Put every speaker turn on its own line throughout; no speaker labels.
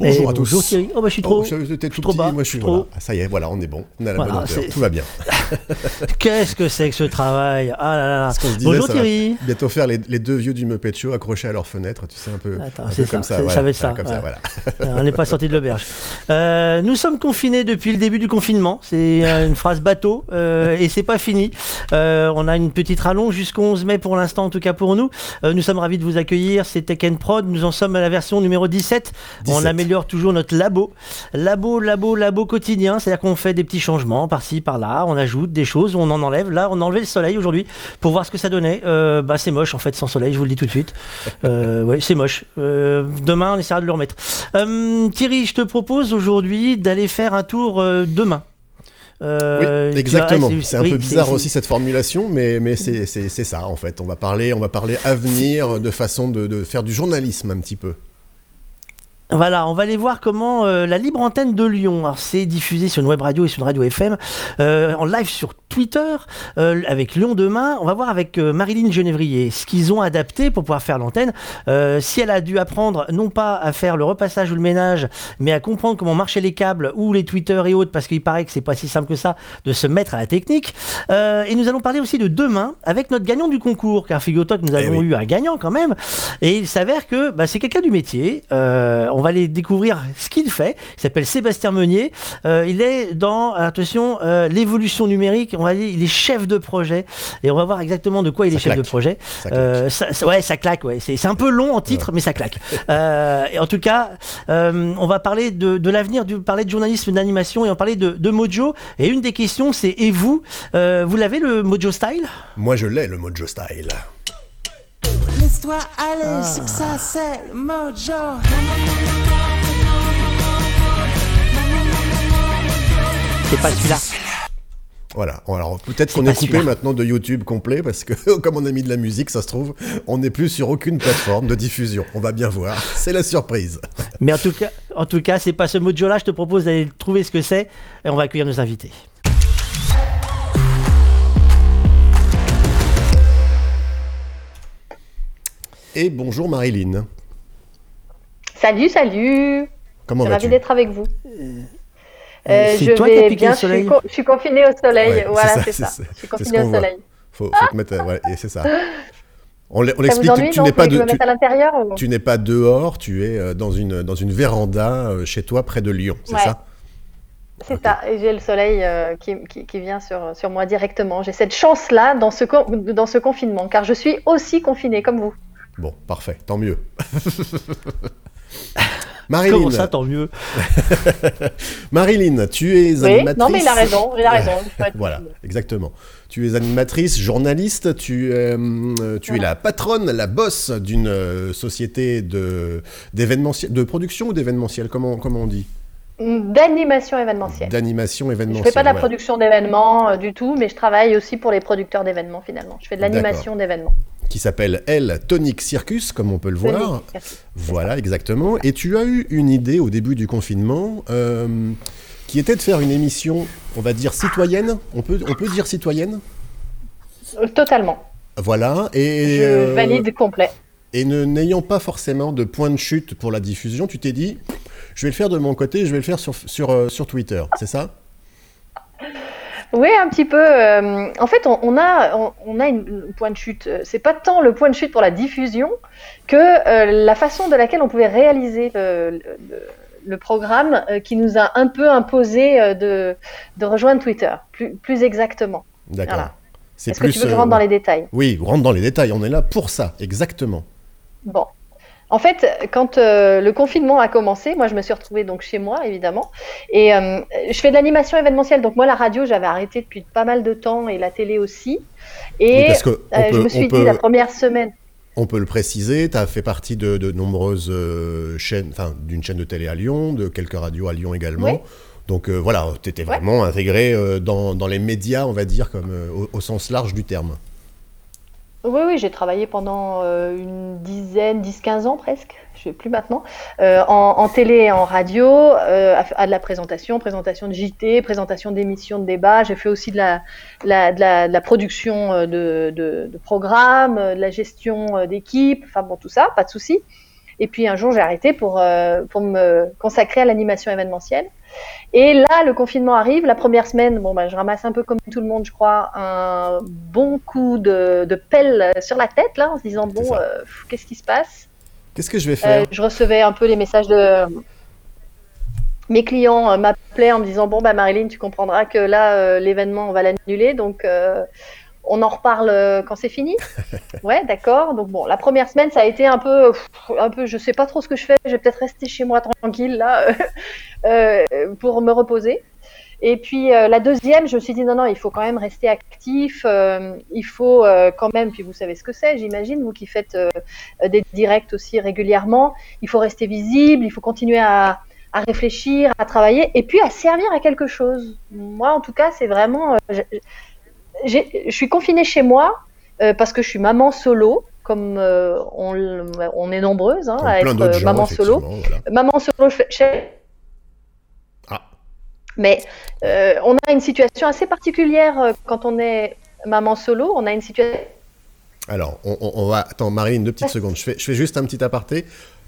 Bonjour
Et
à tous.
bonjour Thierry. Oh bah je suis trop,
Oh, tout
trop
petit,
bas.
moi je suis
trop-
voilà. Ah, ça y est, voilà, on est bon. On a la
Voilà,
bonne hauteur. Tout va bien.
Qu'est-ce que c'est que ce travail? Ah là là.
Se disait,
Bonjour Thierry.
Bientôt faire les, les deux vieux du Muppet Show accrochés à leur fenêtre, tu sais, un peu,
Attends,
un peu
c'est ça,
comme ça. voilà,
ça va être ça,
Comme ça, voilà.
Euh, On n'est pas sorti de l'auberge. Euh, nous sommes confinés depuis le début du confinement. C'est euh, une phrase bateau euh, et c'est pas fini. Euh, on a une petite rallonge jusqu'au 11 mai pour l'instant, en tout cas pour nous. Nous sommes ravis de vous accueillir. C'est Tech Prod. Nous en sommes à la version numéro 17. On
17.
Améliore toujours notre labo. Labo, labo, labo quotidien. C'est-à-dire qu'on fait des petits changements par-ci, par-là. On ajoute des choses, on en enlève. Là, on a enlevé le soleil aujourd'hui pour voir ce que ça donnait. Euh, bah, c'est moche en fait sans soleil, je vous le dis tout de suite. Euh, ouais, c'est moche. Euh, demain, on essaiera de le remettre. Thierry, je te propose aujourd'hui d'aller faire un tour demain. Euh,
oui, exactement. C'est un
oui,
peu bizarre aussi cette formulation, mais, mais c'est c'est- c'est ça en fait. On va parler, on va parler avenir de façon de, de faire du journalisme un petit peu.
Voilà, on va aller voir comment euh, la libre antenne de Lyon, alors c'est diffusé sur une web radio et sur une radio FM, euh, en live sur Twitter, euh, avec Lyon demain. On va voir avec Marilyn Genevrier ce qu'ils ont adapté pour pouvoir faire l'antenne. Si elle a dû apprendre non pas à faire le repassage ou le ménage, mais à comprendre comment marchaient les câbles ou les Twitter et autres, parce qu'il paraît que c'est pas si simple que ça de se mettre à la technique. Et nous allons parler aussi de demain avec notre gagnant du concours, car figure-toi que nous
Eh
avons
oui.
eu un gagnant quand même. Et il s'avère que bah, c'est quelqu'un du métier. On va aller découvrir ce qu'il fait. Il s'appelle Sébastien Meunier. Euh, il est dans, attention, euh, l'évolution numérique. On va dire, il est chef de projet. Et on va voir exactement de quoi il est chef de projet.
Ça.
Euh, ça, ouais, ça claque. Ouais. C'est un peu long en titre, mais ça claque. Et en tout cas, on va parler de, de l'avenir, du parler de journalisme, d'animation, et on va parler de, de Mojo. Et une des questions, c'est et vous, vous l'avez le Mojo Style?
Moi je l'ai le Mojo Style.
Laisse-toi aller, c'est que ça, c'est le mojo.
C'est pas celui-là.
Voilà. Alors peut-être qu'on
pas
est coupé maintenant de YouTube complet parce que comme on a mis de la musique, ça se trouve, on n'est plus sur aucune plateforme de diffusion. On va bien voir. C'est la surprise.
Mais en tout cas, en tout cas, c'est pas ce mojo-là. Je te propose d'aller trouver ce que c'est et on va accueillir nos invités.
Et bonjour Marilyn.
Salut, salut.
Comment vas-tu
d'être avec vous.
Euh,
Euh,
c'est
je
toi qui
vais
piqué
bien.
le
Je suis,
soleil.
je suis confinée au soleil.
Ouais,
voilà,
c'est ça,
ça.
c'est-
Je suis confinée au soleil.
Faut, faut te mettre. ouais, et c'est ça. On l'explique. Tu n'es pas de. tu- n'es pas dehors, tu es euh, dans une, dans une véranda euh, chez toi près de Lyon, c'est
Ouais.
ça?
C'est ça. Et j'ai le soleil euh, qui, qui, qui vient sur, sur moi directement. J'ai cette chance-là dans ce, dans ce confinement, car je suis aussi confinée comme vous.
Bon, parfait, tant mieux. Marilyn,
Comment ça, tant mieux?
Marilyn, tu es
Oui,
animatrice.
non, mais il a raison. Il a raison.
Voilà, exactement. Tu es animatrice, journaliste, tu, es, euh, tu es la patronne, la boss d'une euh, société de, de production ou d'événementiel, comment, comment on dit?
D'animation événementielle.
D'animation
Je
événementielle.
fais pas de la production d'événements euh, du tout, mais je travaille aussi pour les producteurs d'événements finalement. Je fais de l'animation d'événements.
Qui s'appelle, elle, Tonic Circus, comme on peut le voir. Voilà, exactement. Et tu as eu une idée au début du confinement euh, qui était de faire une émission, on va dire citoyenne. On peut, on peut dire citoyenne
Euh, Totalement.
Voilà. Et,
Je
euh,
valide complet.
et ne n'ayant pas forcément de point de chute pour la diffusion, tu t'es dit, je vais le faire de mon côté, je vais le faire sur, sur, sur Twitter. C'est ça?
Oui, un petit peu. euh, en fait, on, on a, on, on a une, point de chute. Euh, C'est pas tant le point de chute pour la diffusion que euh, la façon de laquelle on pouvait réaliser le, le- le- le programme euh, qui nous a un peu imposé de, de rejoindre Twitter, plus, plus exactement.
D'accord.
Voilà.
C'est
Est-ce que tu veux que je rentre dans les détails?
Oui, rentre dans les détails. On est là pour ça, exactement.
Bon. En fait, quand euh, le confinement a commencé, moi je me suis retrouvée donc chez moi évidemment, et euh, je fais de l'animation événementielle. Donc moi la radio j'avais arrêté depuis pas mal de temps et la télé aussi. Et
parce que
euh, je me suis dit la première semaine.
On peut le préciser, tu as fait partie de, de nombreuses chaînes, enfin d'une chaîne de télé à Lyon, de quelques radios à Lyon également.
Oui.
Donc voilà, tu étais vraiment intégré euh, dans, dans les médias, on va dire, comme au, au sens large du terme.
Oui, oui, j'ai travaillé pendant euh, une dizaine, 10-15 ans presque, je sais plus maintenant, euh, en, en télé et en radio, euh, à, à de la présentation, présentation de JT, présentation d'émissions de débat. J'ai fait aussi de la, de la, de la production euh, de, de, programmes, euh, de la gestion d'équipe, enfin bon, tout ça, pas de souci. Et puis un jour, j'ai arrêté pour, pour me consacrer à l'animation événementielle. Et là, le confinement arrive. La première semaine, bon, bah, je ramasse un peu comme tout le monde, je crois, un bon coup de, de pelle sur la tête, là, en se disant, bon, euh, qu'est-ce qui se passe?
Qu'est-ce que je vais
Euh,
faire
Je recevais un peu les messages de mes clients euh, m'appelaient en me disant, bon, bah, Marilyn, tu comprendras que là, euh, l'événement, on va l'annuler, donc euh, on en reparle euh, quand c'est fini. Ouais, d'accord. Donc bon, la première semaine, ça a été un peu, un peu, je sais pas trop ce que je fais. Je vais peut-être rester chez moi tranquille là euh, pour me reposer. Et puis euh, la deuxième, je me suis dit non non, il faut quand même rester actif. euh, il faut quand même, puis vous savez ce que c'est, j'imagine, vous qui faites des directs aussi régulièrement. Il faut rester visible. Il faut continuer à à réfléchir, à travailler, et puis à servir à quelque chose. Moi, en tout cas, c'est vraiment. je- je suis confinée chez moi euh, parce que je suis maman solo, comme euh, on, est nombreuses hein, à être euh,
gens,
maman solo.
voilà.
Maman solo, je fais- je-
Ah.
mais on a une situation assez particulière quand on est maman solo. On a une situation.
Alors, on, on- on va. Attends, Marilyn, deux petites secondes. Je fais, je fais juste un petit aparté.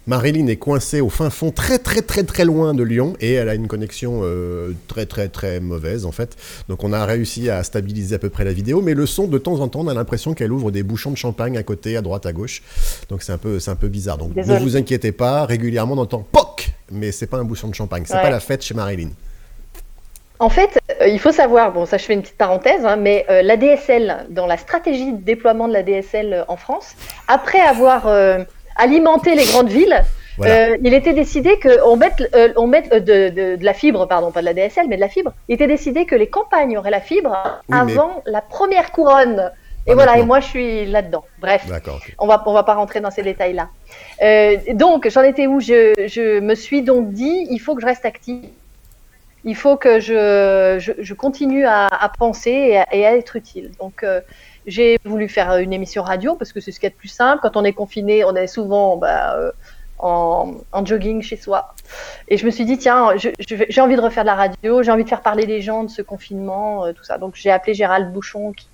Marilyn est coincée au fin fond, très très très très loin de Lyon, et elle a une connexion euh, très très très mauvaise en fait. Donc on a réussi à stabiliser à peu près la vidéo, mais le son, de temps en temps, on a l'impression qu'elle ouvre des bouchons de champagne à côté, à droite, à gauche. Donc c'est un peu, c'est un peu bizarre. Donc ne vous inquiétez pas, régulièrement on entend POC, mais c'est pas un bouchon de champagne, c'est
Ouais.
pas la fête chez Marilyn.
En fait, euh, il faut savoir, bon, ça je fais une petite parenthèse, hein, mais euh, la DSL, dans la stratégie de déploiement de la DSL en France, après avoir euh, alimenté les grandes villes,
Voilà.
euh, il était décidé qu'on mette, euh, on mette euh, de, de- de la fibre, pardon, pas de la DSL, mais de la fibre. Il était décidé que les campagnes auraient la fibre
Oui, mais-
avant la première couronne. Et voilà, et moi je suis là-dedans. Bref. On va, on va pas rentrer dans ces détails-là. Euh, donc, j'en étais où? Je, je me suis donc dit, il faut que je reste active. Il faut que je, je, je continue à, à penser et à, et à être utile. Donc, euh, j'ai voulu faire une émission radio parce que c'est ce qu'il y a de plus simple. Quand on est confiné, on est souvent bah, euh, en, jogging chez soi. Et je me suis dit, tiens, j'ai envie de refaire de la radio, j'ai envie de faire parler les gens de ce confinement, euh, tout ça. Donc, j'ai appelé Gérald Bouchon, qui,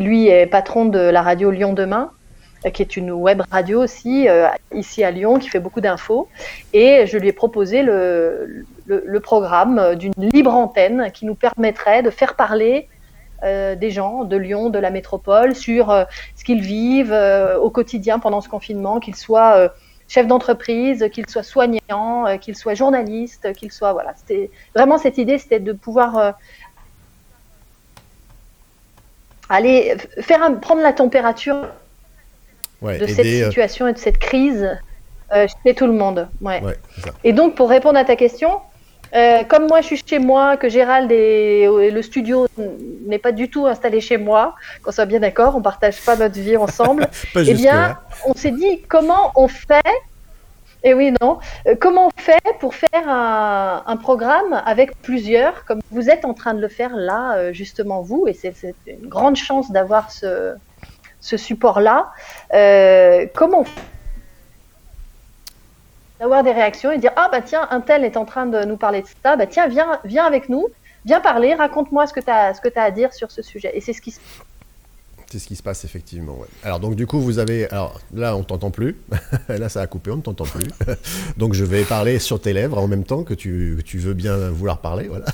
lui est patron de la radio Lyon Demain euh, qui est une web radio aussi, ici à Lyon, qui fait beaucoup d'infos. Et je lui ai proposé le, programme d'une libre antenne qui nous permettrait de faire parler euh, des gens de Lyon, de la métropole, sur euh, ce qu'ils vivent euh, au quotidien pendant ce confinement, qu'ils soient chefs d'entreprise, qu'ils soient soignants, qu'ils soient journalistes, qu'ils soient... Voilà, c'était vraiment cette idée, c'était de pouvoir... aller faire un- prendre la température
Ouais,
de cette situation et de cette crise chez tout le monde. Ouais. Et donc, pour répondre à ta question, euh, comme moi je suis chez moi, que Gérald et, le studio n'est pas du tout installé chez moi, qu'on soit bien d'accord, on partage pas notre vie ensemble, eh bien,
là.
on s'est dit comment on fait. Et oui, non. Euh, comment on fait pour faire un, un programme avec plusieurs, comme vous êtes en train de le faire là, euh, justement vous, et c'est une grande chance d'avoir ce, ce support-là. Comment on fait d'avoir des réactions et dire ah bah tiens un tel est en train de nous parler de ça bah tiens viens viens avec nous viens parler raconte-moi ce que tu as ce que as à dire sur ce sujet et c'est ce qui se
C'est ce qui se passe effectivement. Alors donc du coup vous avez, alors là on t'entend plus, là ça a coupé, on ne t'entend plus. donc je vais parler sur tes lèvres en même temps que tu, tu veux bien vouloir parler, voilà.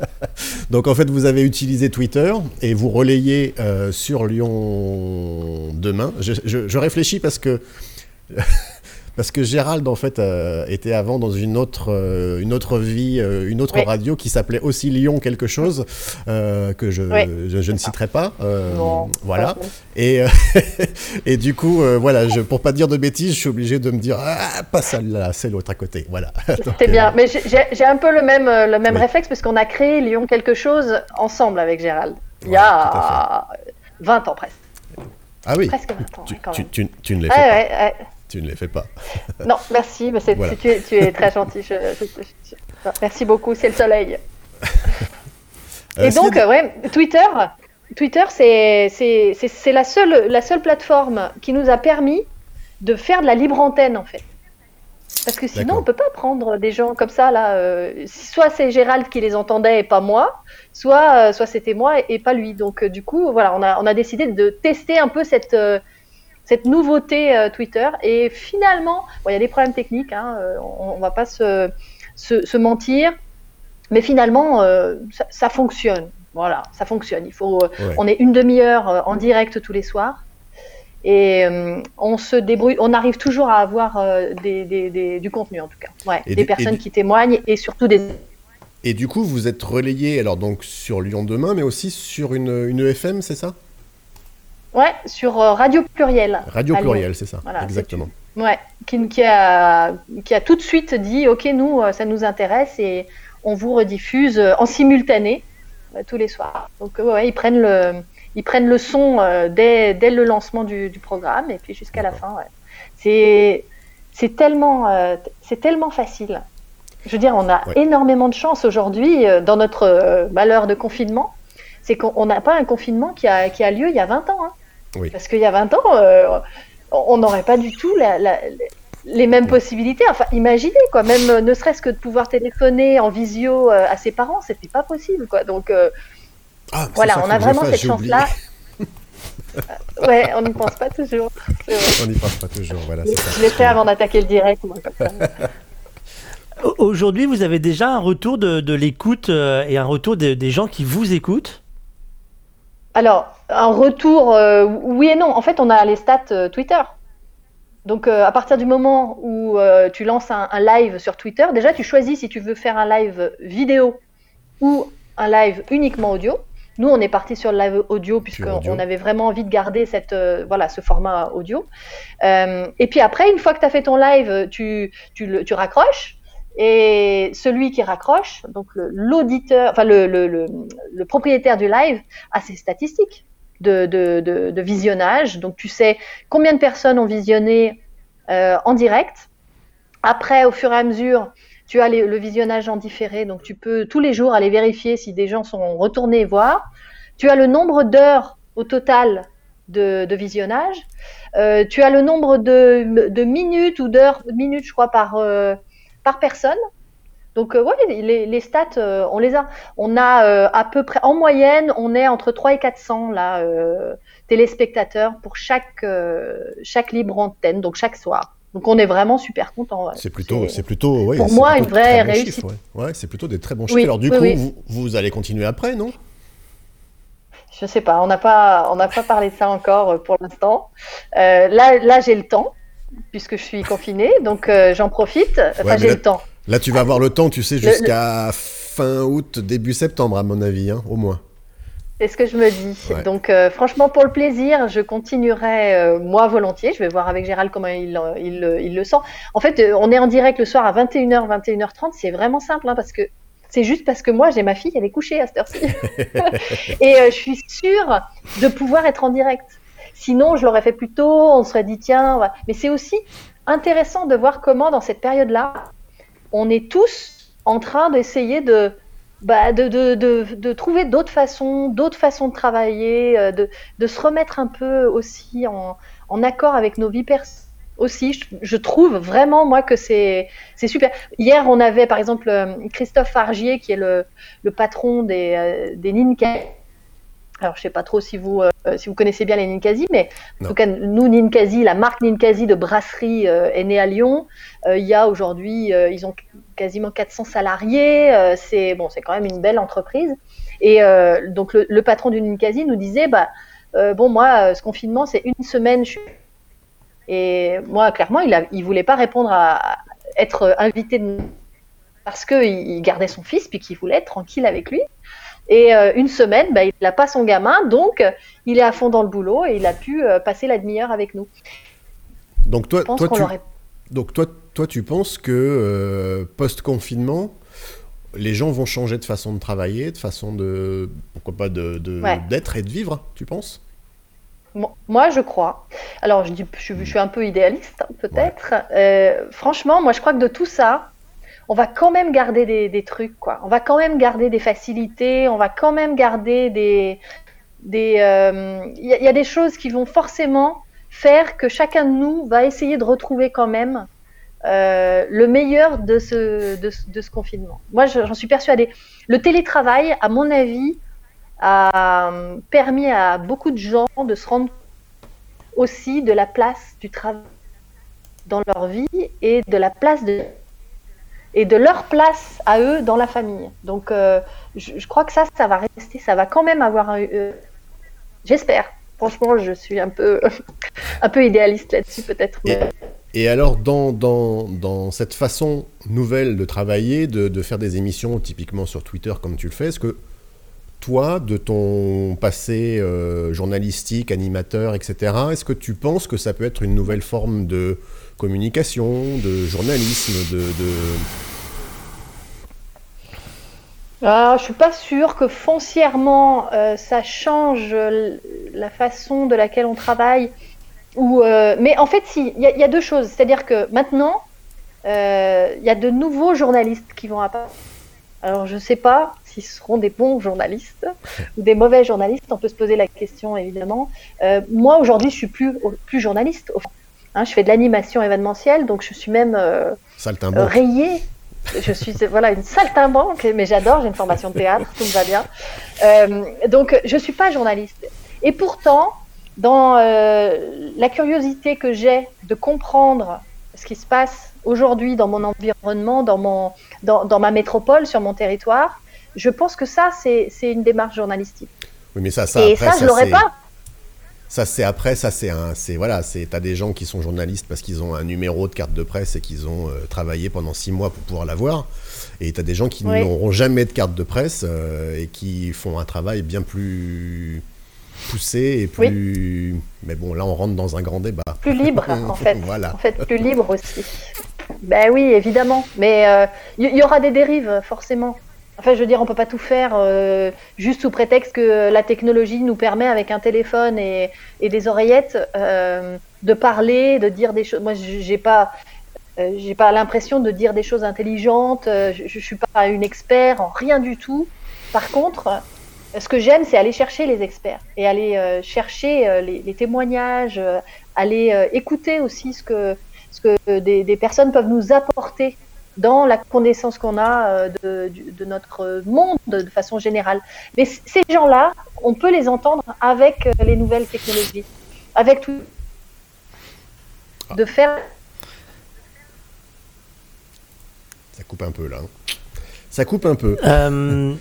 donc en fait vous avez utilisé Twitter et vous relayez euh, sur Lyon demain. Je- je réfléchis parce que parce que Gérald en fait euh, était avant dans une autre euh, une autre vie, euh, une autre
Oui.
radio qui s'appelait aussi Lyon quelque chose euh, que je,
Oui.
je, je ne citerai pas. Euh,
Non,
voilà.
pas-
Et, euh, et du coup, voilà, je, pour pas dire de bêtises, je suis obligé de me dire ah, pas celle-là, c'est l'autre à côté. Voilà. Euh,
bien, mais j'ai- un peu le même, le même
Oui.
réflexe parce qu'on a créé Lyon quelque chose ensemble avec Gérald. Il y a 20 ans presque.
Ah oui.
Presque 20 ans,
Tu,
quand
tu,
même.
tu, tu ne les fais pas.
ouais, ouais.
Tu ne les fais pas.
Non, merci, mais c'est-
Voilà.
tu, es, tu es très gentil. je- je- je- je- merci beaucoup, c'est le soleil.
Euh,
Et donc, ouais, Twitter, Twitter, c'est la seule, la seule plateforme qui nous a permis de faire de la libre antenne, en fait. Parce que sinon, on peut pas prendre des gens comme ça, là. euh, soit c'est Gérald qui les entendait et pas moi, soit, euh, soit c'était moi et, et pas lui. Donc, euh, du coup, voilà, on a, on a décidé de tester un peu cette, cette nouveauté euh, Twitter. Et finalement, bon, il y a des problèmes techniques, hein, euh, on, on va pas se, se, se mentir, mais finalement, euh, ça, ça fonctionne. Voilà, ça fonctionne. Il faut,
Ouais.
on est une demi-heure en direct tous les soirs. Et euh, on se débrouille, on arrive toujours à avoir des, des- des- du contenu en tout cas. Ouais,
Et
des
du-
personnes
du-
qui témoignent et surtout des
Et du coup, vous êtes relayé alors donc sur Lyon demain, mais aussi sur une, une EFM, c'est ça?
Ouais, sur euh, Radio Pluriel.
Radio. Pluriel, c'est ça.
Voilà,
Exactement.
Ouais, qui, qui a, qui a tout de suite dit Ok, nous, euh, ça nous intéresse et on vous rediffuse euh, en simultané tous les soirs. Donc, ouais, ils prennent le, ils prennent le son dès, dès le lancement du, du programme et puis jusqu'à la fin. Ouais. C'est, c'est, tellement, c'est tellement facile. Je veux dire, on a
Ouais.
énormément de chance aujourd'hui dans notre malheur de confinement. C'est qu'on on n'a pas un confinement qui a, qui a lieu il y a 20 ans. hein.
Oui.
Parce qu'il y a 20 ans, euh, on n'aurait pas du tout la- la- les mêmes possibilités. Enfin, imaginez, quoi, même euh, ne serait-ce que de pouvoir téléphoner en visio euh, à ses parents, c'était pas possible, quoi. Donc, euh,
Ah,
voilà, on a vraiment
fasse,
cette chance-là. Ouais, on n'y pense pas toujours.
On n'y pense pas toujours, voilà, ça.
Je l'ai fait avant d'attaquer le direct, moi, comme ça.
Au- Aujourd'hui, vous avez déjà un retour de, de l'écoute euh, et un retour de- des gens qui vous écoutent?
Alors, un retour, euh, oui et non. En fait, on a les stats euh, Twitter. Donc, euh, à partir du moment où euh, tu lances un, un live sur Twitter, déjà, tu choisis si tu veux faire un live vidéo ou un live uniquement audio. Nous, on est parti sur le live audio puisqu'on avait vraiment envie de garder cette, euh, voilà, ce format audio. Et puis après, une fois que tu as fait ton live, tu, tu, le- tu raccroches. Et celui qui raccroche, donc l'auditeur, enfin le, propriétaire du live, a ses statistiques de, visionnage. Donc tu sais combien de personnes ont visionné euh, en direct. Après, au fur et à mesure, tu as le visionnage en différé. Donc tu peux tous les jours aller vérifier si des gens sont retournés voir. Tu as le nombre d'heures au total de, visionnage. Euh, tu as le nombre de, de minutes ou d'heures, minutes, je crois, par, euh, par personne. Donc, euh, ouais, les, les stats, euh, on les a. On a euh, à peu près, en moyenne, on est entre 3 et 400 là, téléspectateurs pour chaque, chaque libre antenne, donc chaque soir. Donc, on est vraiment super content.
C'est plutôt, c'est plutôt, ouais,
pour moi,
plutôt
une vraie réussite.
ouais. Ouais, c'est plutôt des très bons
Oui,
chiffres. Alors du
oui,
coup,
oui.
Vous, vous allez continuer après, non?
Je sais pas, on n'a pas, on n'a pas parlé de ça encore pour l'instant. Là, là, j'ai le temps puisque je suis confinée, donc euh, j'en profite. Enfin,
Ouais,
j'ai le temps.
Là, tu vas avoir le temps, tu sais,
Le-
jusqu'à fin août, début septembre, à mon avis, hein, au moins.
C'est ce que je me dis.
Ouais.
Donc, euh, franchement, pour le plaisir, je continuerai euh, moi volontiers. Je vais voir avec Gérald comment il, il, le- il le sent. En fait, on est en direct le soir à 21h, 21h30. C'est vraiment simple hein, parce que c'est juste parce que moi, j'ai ma fille, elle est couchée à cette heure-ci. Et euh, je suis sûre de pouvoir être en direct. Sinon, je l'aurais fait plus tôt. On se serait dit, tiens, mais c'est aussi intéressant de voir comment, dans cette période-là, on est tous en train d'essayer de, bah, de, de, trouver d'autres façons, d'autres façons de travailler, euh, de, se remettre un peu aussi en, en accord avec nos vies personnelles. Aussi, je, trouve vraiment moi que c'est super. Hier, on avait par exemple euh, Christophe Fargier qui est le, le patron des, euh, des. Alors, je sais pas trop si vous euh, si vous connaissez bien les Ninkasi, mais en
Non.
tout cas, nous Ninkasi, la marque Ninkasi de brasserie euh, est née à Lyon. Euh, il y a aujourd'hui, euh, ils ont quasiment 400 salariés. euh, c'est bon, c'est quand même une belle entreprise. Et euh, donc le, le patron du Ninkasi nous disait, bah euh, bon moi, euh, ce confinement c'est une semaine. Je. Et moi, clairement, il, a, il voulait pas répondre à, à être invité de... parce que il il gardait son fils puis qu'il voulait être tranquille avec lui. Et euh, une semaine, bah, il n'a pas son gamin, donc euh, il est à fond dans le boulot et il a pu euh, passer la demi-heure avec nous.
Donc toi, toi, tu,
l'aurait
donc toi, toi, tu penses que euh, post-confinement, les gens vont changer de façon de travailler, de façon de, pourquoi pas, de, de-
Ouais.
d'être et de vivre, tu penses?
Mo- Moi, je crois. Alors, je, dis, je, suis- je suis un peu idéaliste, hein, peut-être. Franchement, moi, je crois que de tout ça, on va quand même garder des, trucs, quoi. On va quand même garder des facilités, on va quand même garder des... des, euh, Il y, a- il des choses qui vont forcément faire que chacun de nous va essayer de retrouver quand même euh, le meilleur de ce, confinement. Moi, je- j'en suis persuadée. Le télétravail, à mon avis, a euh, permis à beaucoup de gens de se rendre aussi de la place du travail dans leur vie et de la place de et de leur place à eux dans la famille. Donc, euh, je, crois que ça, ça va rester, ça va quand même avoir un. Euh, j'espère. Franchement, je suis un peu, un peu idéaliste là-dessus, peut-être.
Et, alors, dans, dans, dans, cette façon nouvelle de travailler, de, de, faire des émissions typiquement sur Twitter comme tu le fais, est-ce que toi, de ton passé euh, journalistique, animateur, etc., est-ce que tu penses que ça peut être une nouvelle forme de communication, de journalisme, de... de...
Ah, je suis pas sûre que foncièrement euh, ça change la façon de laquelle on travaille. Ou, euh, mais en fait, si, il y, a deux choses. C'est-à-dire que maintenant, il y a de nouveaux journalistes qui vont apparaître. Alors, je ne sais pas seront des bons journalistes ou des mauvais journalistes. On peut se poser la question évidemment. Euh, moi aujourd'hui, je suis plus plus journaliste. Hein, je fais de l'animation événementielle, donc je suis même euh, euh rayée. Je suis voilà une saltimbanque, mais j'adore. J'ai une formation de théâtre, tout me va bien. Euh, donc je suis pas journaliste. Et pourtant, dans la curiosité que j'ai de comprendre ce qui se passe aujourd'hui dans mon environnement, dans, mon, dans, dans, ma métropole, sur mon territoire, je pense que ça, c'est une démarche journalistique.
Oui, mais ça, ça,
Et ça, je l'aurais pas.
Ça, c'est après, ça, c'est un. Voilà, t'as des gens qui sont journalistes parce qu'ils ont un numéro de carte de presse et qu'ils ont euh, travaillé pendant six mois pour pouvoir l'avoir. Et t'as des gens qui n'auront jamais de carte de presse euh, et qui font un travail bien plus poussé et plus. Mais bon, là, on rentre dans un grand débat.
Plus libre, en fait. voilà. En fait, plus libre aussi. Ben oui, évidemment. Mais il euh, y, aura des dérives, forcément. Enfin, je veux dire, on peut pas tout faire euh, juste sous prétexte que la technologie nous permet, avec un téléphone et, des oreillettes, euh, de parler, de dire des choses. Moi, j'ai pas, euh, j'ai pas l'impression de dire des choses intelligentes. je, je suis pas une expert en rien du tout. Par contre, ce que j'aime, c'est aller chercher les experts et aller chercher les, témoignages, aller écouter aussi ce que, ce que des, des personnes peuvent nous apporter dans la connaissance qu'on a euh, de, notre monde de façon générale. Mais ces gens-là, on peut les entendre avec euh, les nouvelles technologies, avec tout. De faire.
Ça coupe un peu là. Hein. Ça coupe un peu.
Euh,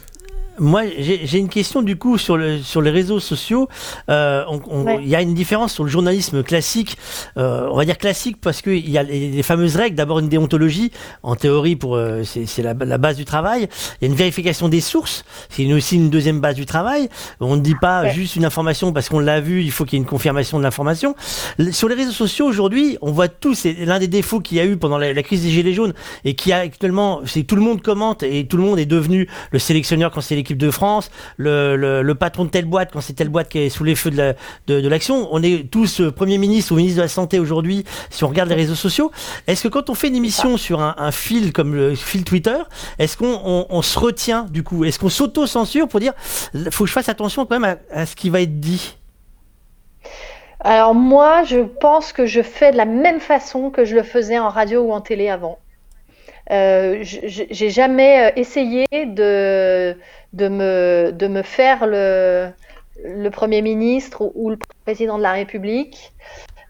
moi, j'ai une question du coup sur, le, sur les réseaux sociaux. Euh, il y a une différence sur le journalisme classique, euh, on va dire classique parce qu'il y a les, fameuses règles. D'abord une déontologie, en théorie pour euh, c'est la, la, base du travail. Il y a une vérification des sources, c'est aussi une deuxième base du travail. On ne dit pas juste une information parce qu'on l'a vu, il faut qu'il y ait une confirmation de l'information. Sur les réseaux sociaux aujourd'hui, on voit tout. C'est l'un des défauts qu'il y a eu pendant la, la, crise des gilets jaunes et qui a actuellement, c'est tout le monde commente et tout le monde est devenu le sélectionneur quand c'est l'équipe de France, le, patron de telle boîte, quand c'est telle boîte qui est sous les feux de l'action. on est tous euh, Premier ministre ou ministre de la Santé aujourd'hui, si on regarde les réseaux sociaux. Est-ce que quand on fait une émission sur un, fil comme le fil Twitter, est-ce qu'on se retient du coup? Est-ce qu'on s'auto-censure pour dire faut que je fasse attention quand même à, ce qui va être dit?
Alors moi, je pense que je fais de la même façon que je le faisais en radio ou en télé avant. Euh, j'ai jamais euh, essayé de, de, me, de me faire le, le Premier ministre ou, le président de la République.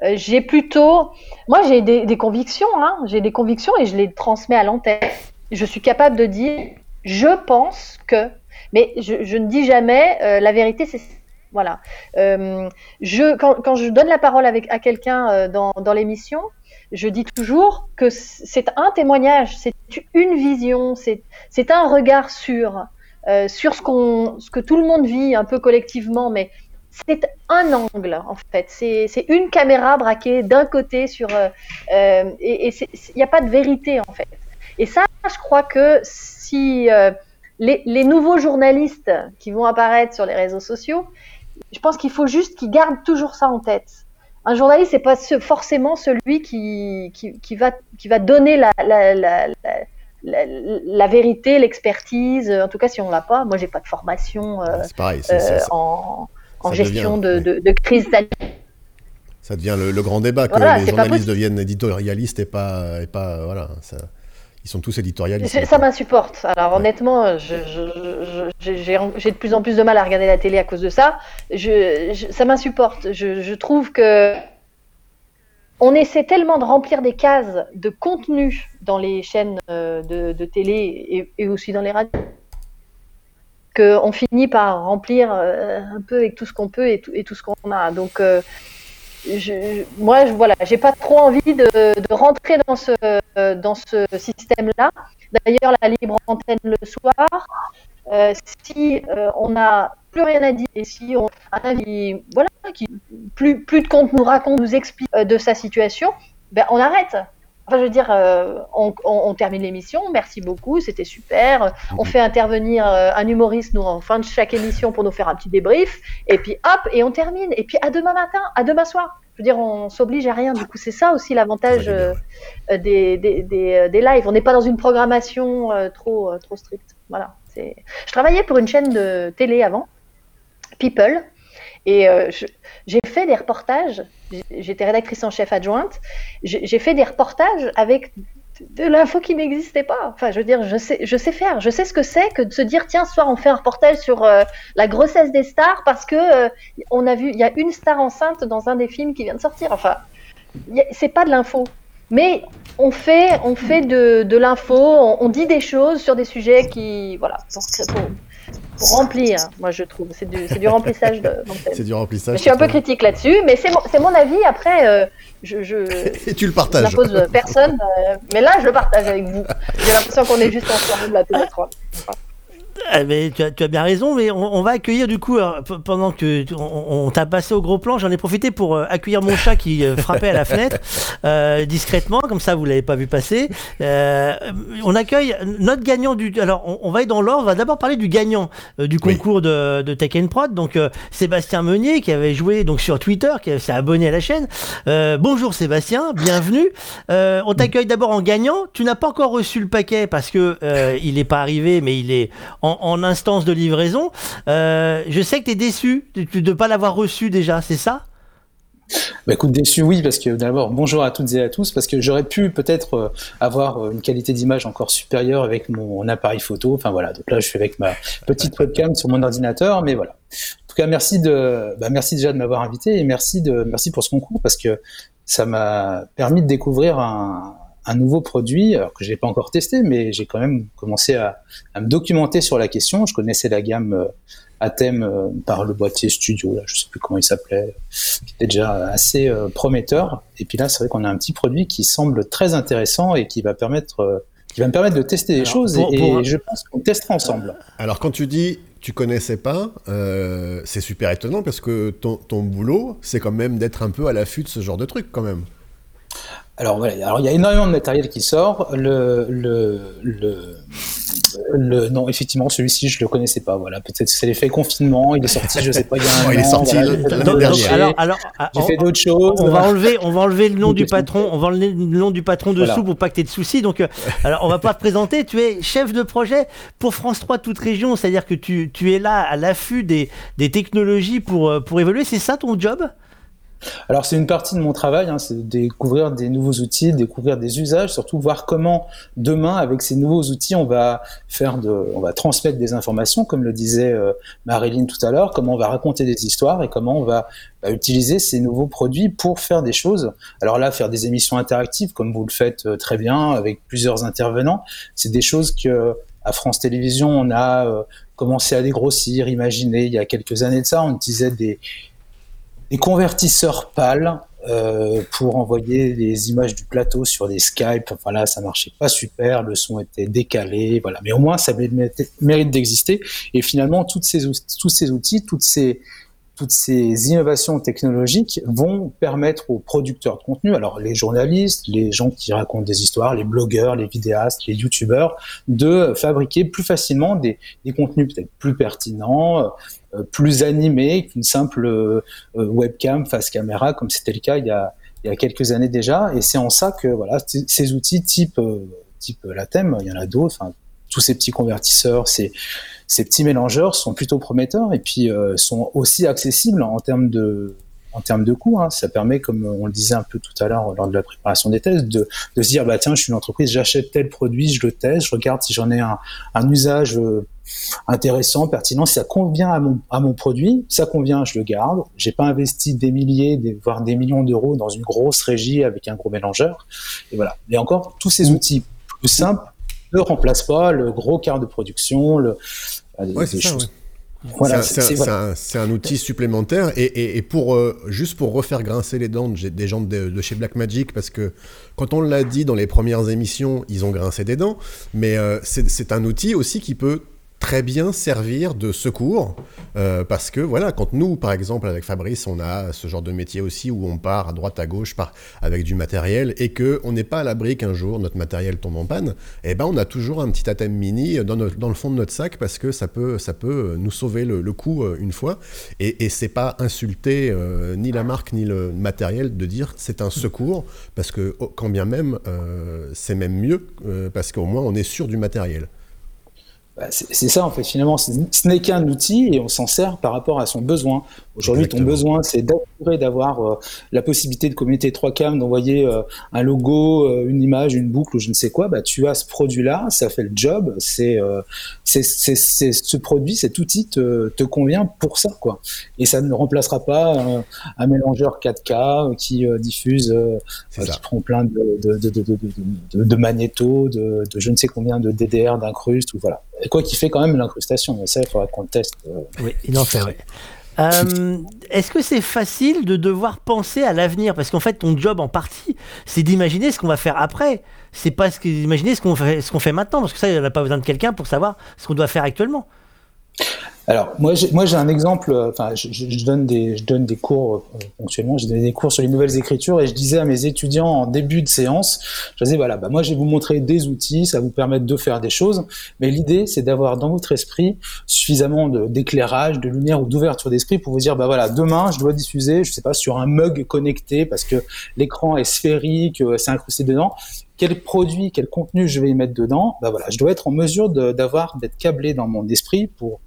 Euh, j'ai plutôt, moi j'ai des, convictions, hein, j'ai des convictions et je les transmets à l'antenne. Je suis capable de dire, je pense que, mais je, ne dis jamais la vérité, c'est voilà. Je, quand, quand, je donne la parole avec, à quelqu'un dans, dans l'émission, je dis toujours que c'est un témoignage, c'est une vision, c'est un regard sur, euh, sur ce, ce que tout le monde vit un peu collectivement, mais c'est un angle en fait. C'est une caméra braquée d'un côté sur euh, euh et il n'y a pas de vérité en fait. Et ça, je crois que si les, les, nouveaux journalistes qui vont apparaître sur les réseaux sociaux, je pense qu'il faut juste qu'ils gardent toujours ça en tête un journaliste, c'est pas forcément celui qui, qui, va, qui va donner la, la, la, la vérité, l'expertise. En tout cas, si on l'a pas, moi, j'ai pas de formation euh, pareil, euh, en, en gestion de, de, de, crise
Ça devient le, grand débat que les journalistes deviennent éditorialistes et pas, et pas voilà. Ils sont tous éditorialistes.
Ça m'insupporte. Alors honnêtement, j'ai de plus en plus de mal à regarder la télé à cause de ça. Je, ça m'insupporte. Je, trouve que on essaie tellement de remplir des cases de contenu dans les chaînes euh, de, télé et, aussi dans les radios qu'on finit par remplir euh, un peu avec tout ce qu'on peut et tout, ce qu'on a. Donc, euh, moi, je, voilà, j'ai pas trop envie de, rentrer dans ce, dans ce système-là. D'ailleurs, la libre antenne le soir, si on n'a plus rien à dire et si on a un avis, voilà, qui, plus, plus de compte nous raconte, nous explique de sa situation, ben, on arrête. Enfin, je veux dire, euh, on, termine l'émission. Merci beaucoup, c'était super. On fait intervenir euh, un humoriste nous en fin de chaque émission pour nous faire un petit débrief. Et puis hop, et on termine. Et puis à demain matin, à demain soir. Je veux dire, on s'oblige à rien. Du coup, c'est ça aussi l'avantage euh, des, des, des, des, lives. On n'est pas dans une programmation trop, trop stricte. Voilà. Je travaillais pour une chaîne de télé avant, People. Et j'ai fait des reportages. J'étais rédactrice en chef adjointe, j'ai fait des reportages avec de l'info qui n'existait pas. Enfin, je veux dire, je sais, faire, je sais ce que c'est que de se dire, tiens, ce soir on fait un reportage sur euh, la grossesse des stars parce que euh, on a vu, il y a une star enceinte dans un des films qui vient de sortir. Enfin, c'est pas de l'info, mais on fait, on fait de, de l'info, on, dit des choses sur des sujets qui, voilà, pour, pour, remplir, moi je trouve. C'est du, du, remplissage de
C'est du remplissage.
je suis un peu critique là-dessus, mais c'est mon, mon, avis. Après, euh, je, je,
Et tu le partages.
Je n'impose personne, euh, mais là je le partage avec vous. J'ai l'impression qu'on est juste en soirée de la télé 3.
Ah, mais tu, as, tu, as, bien raison, mais on, va accueillir du coup, pendant que on, t'a passé au gros plan, j'en ai profité pour euh, accueillir mon chat qui euh, frappait à la fenêtre euh, discrètement, comme ça vous l'avez pas vu passer. on accueille notre gagnant du. Alors on, va être dans l'ordre, on va d'abord parler du gagnant du concours de, de, Tech Prod, donc Sébastien Meunier qui avait joué donc sur Twitter, qui s'est abonné à la chaîne. bonjour Sébastien, bienvenue. on t'accueille d'abord en gagnant. Tu n'as pas encore reçu le paquet parce que il n'est pas arrivé, mais il est en en, instance de livraison. Euh, je sais que tu es déçu de ne pas l'avoir reçu déjà, c'est ça?
Bah écoute, déçu, oui, parce que d'abord, bonjour à toutes et à tous, parce que j'aurais pu peut-être euh, avoir euh, une qualité d'image encore supérieure avec mon appareil photo. Enfin voilà, donc là, je suis avec ma petite webcam sur mon ordinateur, mais voilà. En tout cas, merci de, bah, merci déjà de m'avoir invité et merci de, merci pour ce concours parce que ça m'a permis de découvrir un, un nouveau produit, alors que je l'ai pas encore testé, mais j'ai quand même commencé à, me documenter sur la question. Je connaissais la gamme euh, à thème euh, par le boîtier studio, là, je sais plus comment il s'appelait, qui était déjà assez euh, prometteur. Et puis là, c'est vrai qu'on a un petit produit qui semble très intéressant et qui va permettre, qui va me permettre de tester des choses. et, je pense qu'on testera ensemble.
Alors quand tu dis tu connaissais pas, c'est super étonnant parce que ton, ton boulot, c'est quand même d'être un peu à l'affût de ce genre de truc quand même.
Alors voilà, alors il y a énormément de matériel qui sort. Le, le, le, non, effectivement, celui-ci je le connaissais pas. Voilà, peut-être c'est l'effet confinement. Il est sorti, je sais pas. Il, y a un
il est sorti l'année dernière.
Alors, alors, j'ai fait d'autres choses.
On va enlever, on va enlever le nom du patron. On va enlever le nom du patron dessous pour pas que tu aies de soucis. Donc, euh, alors on va pas te présenter. Tu es chef de projet pour France 3 toute région. C'est-à-dire que tu, tu es là à l'affût des, des technologies pour euh, pour évoluer. C'est ça ton job?
Alors c'est une partie de mon travail, hein, c'est de découvrir des nouveaux outils, découvrir des usages, surtout voir comment demain avec ces nouveaux outils on va faire on va transmettre des informations, comme le disait euh, Marilyn tout à l'heure, comment on va raconter des histoires et comment on va, bah, utiliser ces nouveaux produits pour faire des choses. Alors là, faire des émissions interactives comme vous le faites euh, très bien avec plusieurs intervenants, c'est des choses que à France Télévisions on a euh, commencé à dégrossir, imaginer il y a quelques années de ça, on utilisait des des convertisseurs pâles euh, pour envoyer les images du plateau sur des Skype. Enfin ça marchait pas super, le son était décalé, voilà. Mais au moins, ça mérite d'exister. Et finalement, ces, tous ces outils, toutes ces toutes ces innovations technologiques vont permettre aux producteurs de contenu, alors les journalistes, les gens qui racontent des histoires, les blogueurs, les vidéastes, les youtubeurs, de fabriquer plus facilement des, contenus peut-être plus pertinents, euh, plus animés qu'une simple euh, webcam face caméra, comme c'était le cas il y, a, il y a quelques années déjà. Et c'est en ça que voilà, ces outils type, euh, type la thème, il y en a d'autres, tous ces petits convertisseurs, ces ces petits mélangeurs sont plutôt prometteurs et puis euh, sont aussi accessibles en termes de en termes de coûts. Hein. Ça permet, comme on le disait un peu tout à l'heure lors de la préparation des tests, de, de se dire bah tiens, je suis une entreprise, j'achète tel produit, je le teste, je regarde si j'en ai un, un usage euh, intéressant, pertinent, si ça convient à mon, à mon produit, ça convient, je le garde. J'ai pas investi des milliers, des, voire des millions d'euros dans une grosse régie avec un gros mélangeur. Et voilà. Et encore, tous ces outils plus simples ne remplacent pas le gros quart de production, le,
ouais, des, choses. Voilà, c'est un, outil supplémentaire. Et, et, pour euh, juste pour refaire grincer les dents des gens de, de, chez Blackmagic parce que quand on l'a dit dans les premières émissions, ils ont grincé des dents, mais euh, c'est un outil aussi qui peut très bien servir de secours euh, parce que voilà quand nous par exemple avec Fabrice on a ce genre de métier aussi où on part à droite à gauche par, avec du matériel et que on n'est pas à l'abri qu'un jour notre matériel tombe en panne et eh ben on a toujours un petit athème mini dans, le fond de notre sac parce que ça peut ça peut nous sauver le, coup euh, une fois. Et, et c'est pas insulter euh, ni la marque ni le matériel de dire c'est un secours parce que oh, quand bien même c'est même mieux parce qu'au moins on est sûr du matériel
c'est ça en fait. Finalement ce n'est qu'un outil et on s'en sert par rapport à son besoin. Aujourd'hui ton besoin c'est d'assurer d'avoir euh, la possibilité de connecter trois cams d'envoyer euh, un logo euh, une image une boucle ou je ne sais quoi. Bah tu as ce produit là ça fait le job. C'est c'est ce produit cet outil te, te, convient pour ça quoi. Et ça ne remplacera pas un mélangeur 4K qui diffuse qui prend plein de de, de, de, de magnétos de, je ne sais combien de DDR d'incrustes ou voilà quoi qui fait quand même l'incrustation. Mais ça, il faudra qu'on le teste. Euh.
Oui, il en fait, oui. Euh, est-ce que c'est facile de devoir penser à l'avenir? Parce qu'en fait, ton job en partie, c'est d'imaginer ce qu'on va faire après. C'est pas d'imaginer ce qu'on fait, maintenant, parce que ça, il n'y a pas besoin de quelqu'un pour savoir ce qu'on doit faire actuellement.
Alors moi j'ai, moi j'ai un exemple. Euh, enfin, je, je, donne des je donne des cours euh, ponctuellement. J'ai donné des cours sur les nouvelles écritures et je disais à mes étudiants en début de séance, je disais voilà, bah moi je vais vous montrer des outils, ça vous permettre de faire des choses. Mais l'idée c'est d'avoir dans votre esprit suffisamment d'éclairage, de lumière ou d'ouverture d'esprit pour vous dire bah voilà, demain je dois diffuser, je sais pas, sur un mug connecté parce que l'écran est sphérique, euh, c'est incrusté dedans quel produit, quel contenu je vais y mettre dedans, bah voilà, je dois être en mesure d'avoir, d'être câblé dans mon esprit pour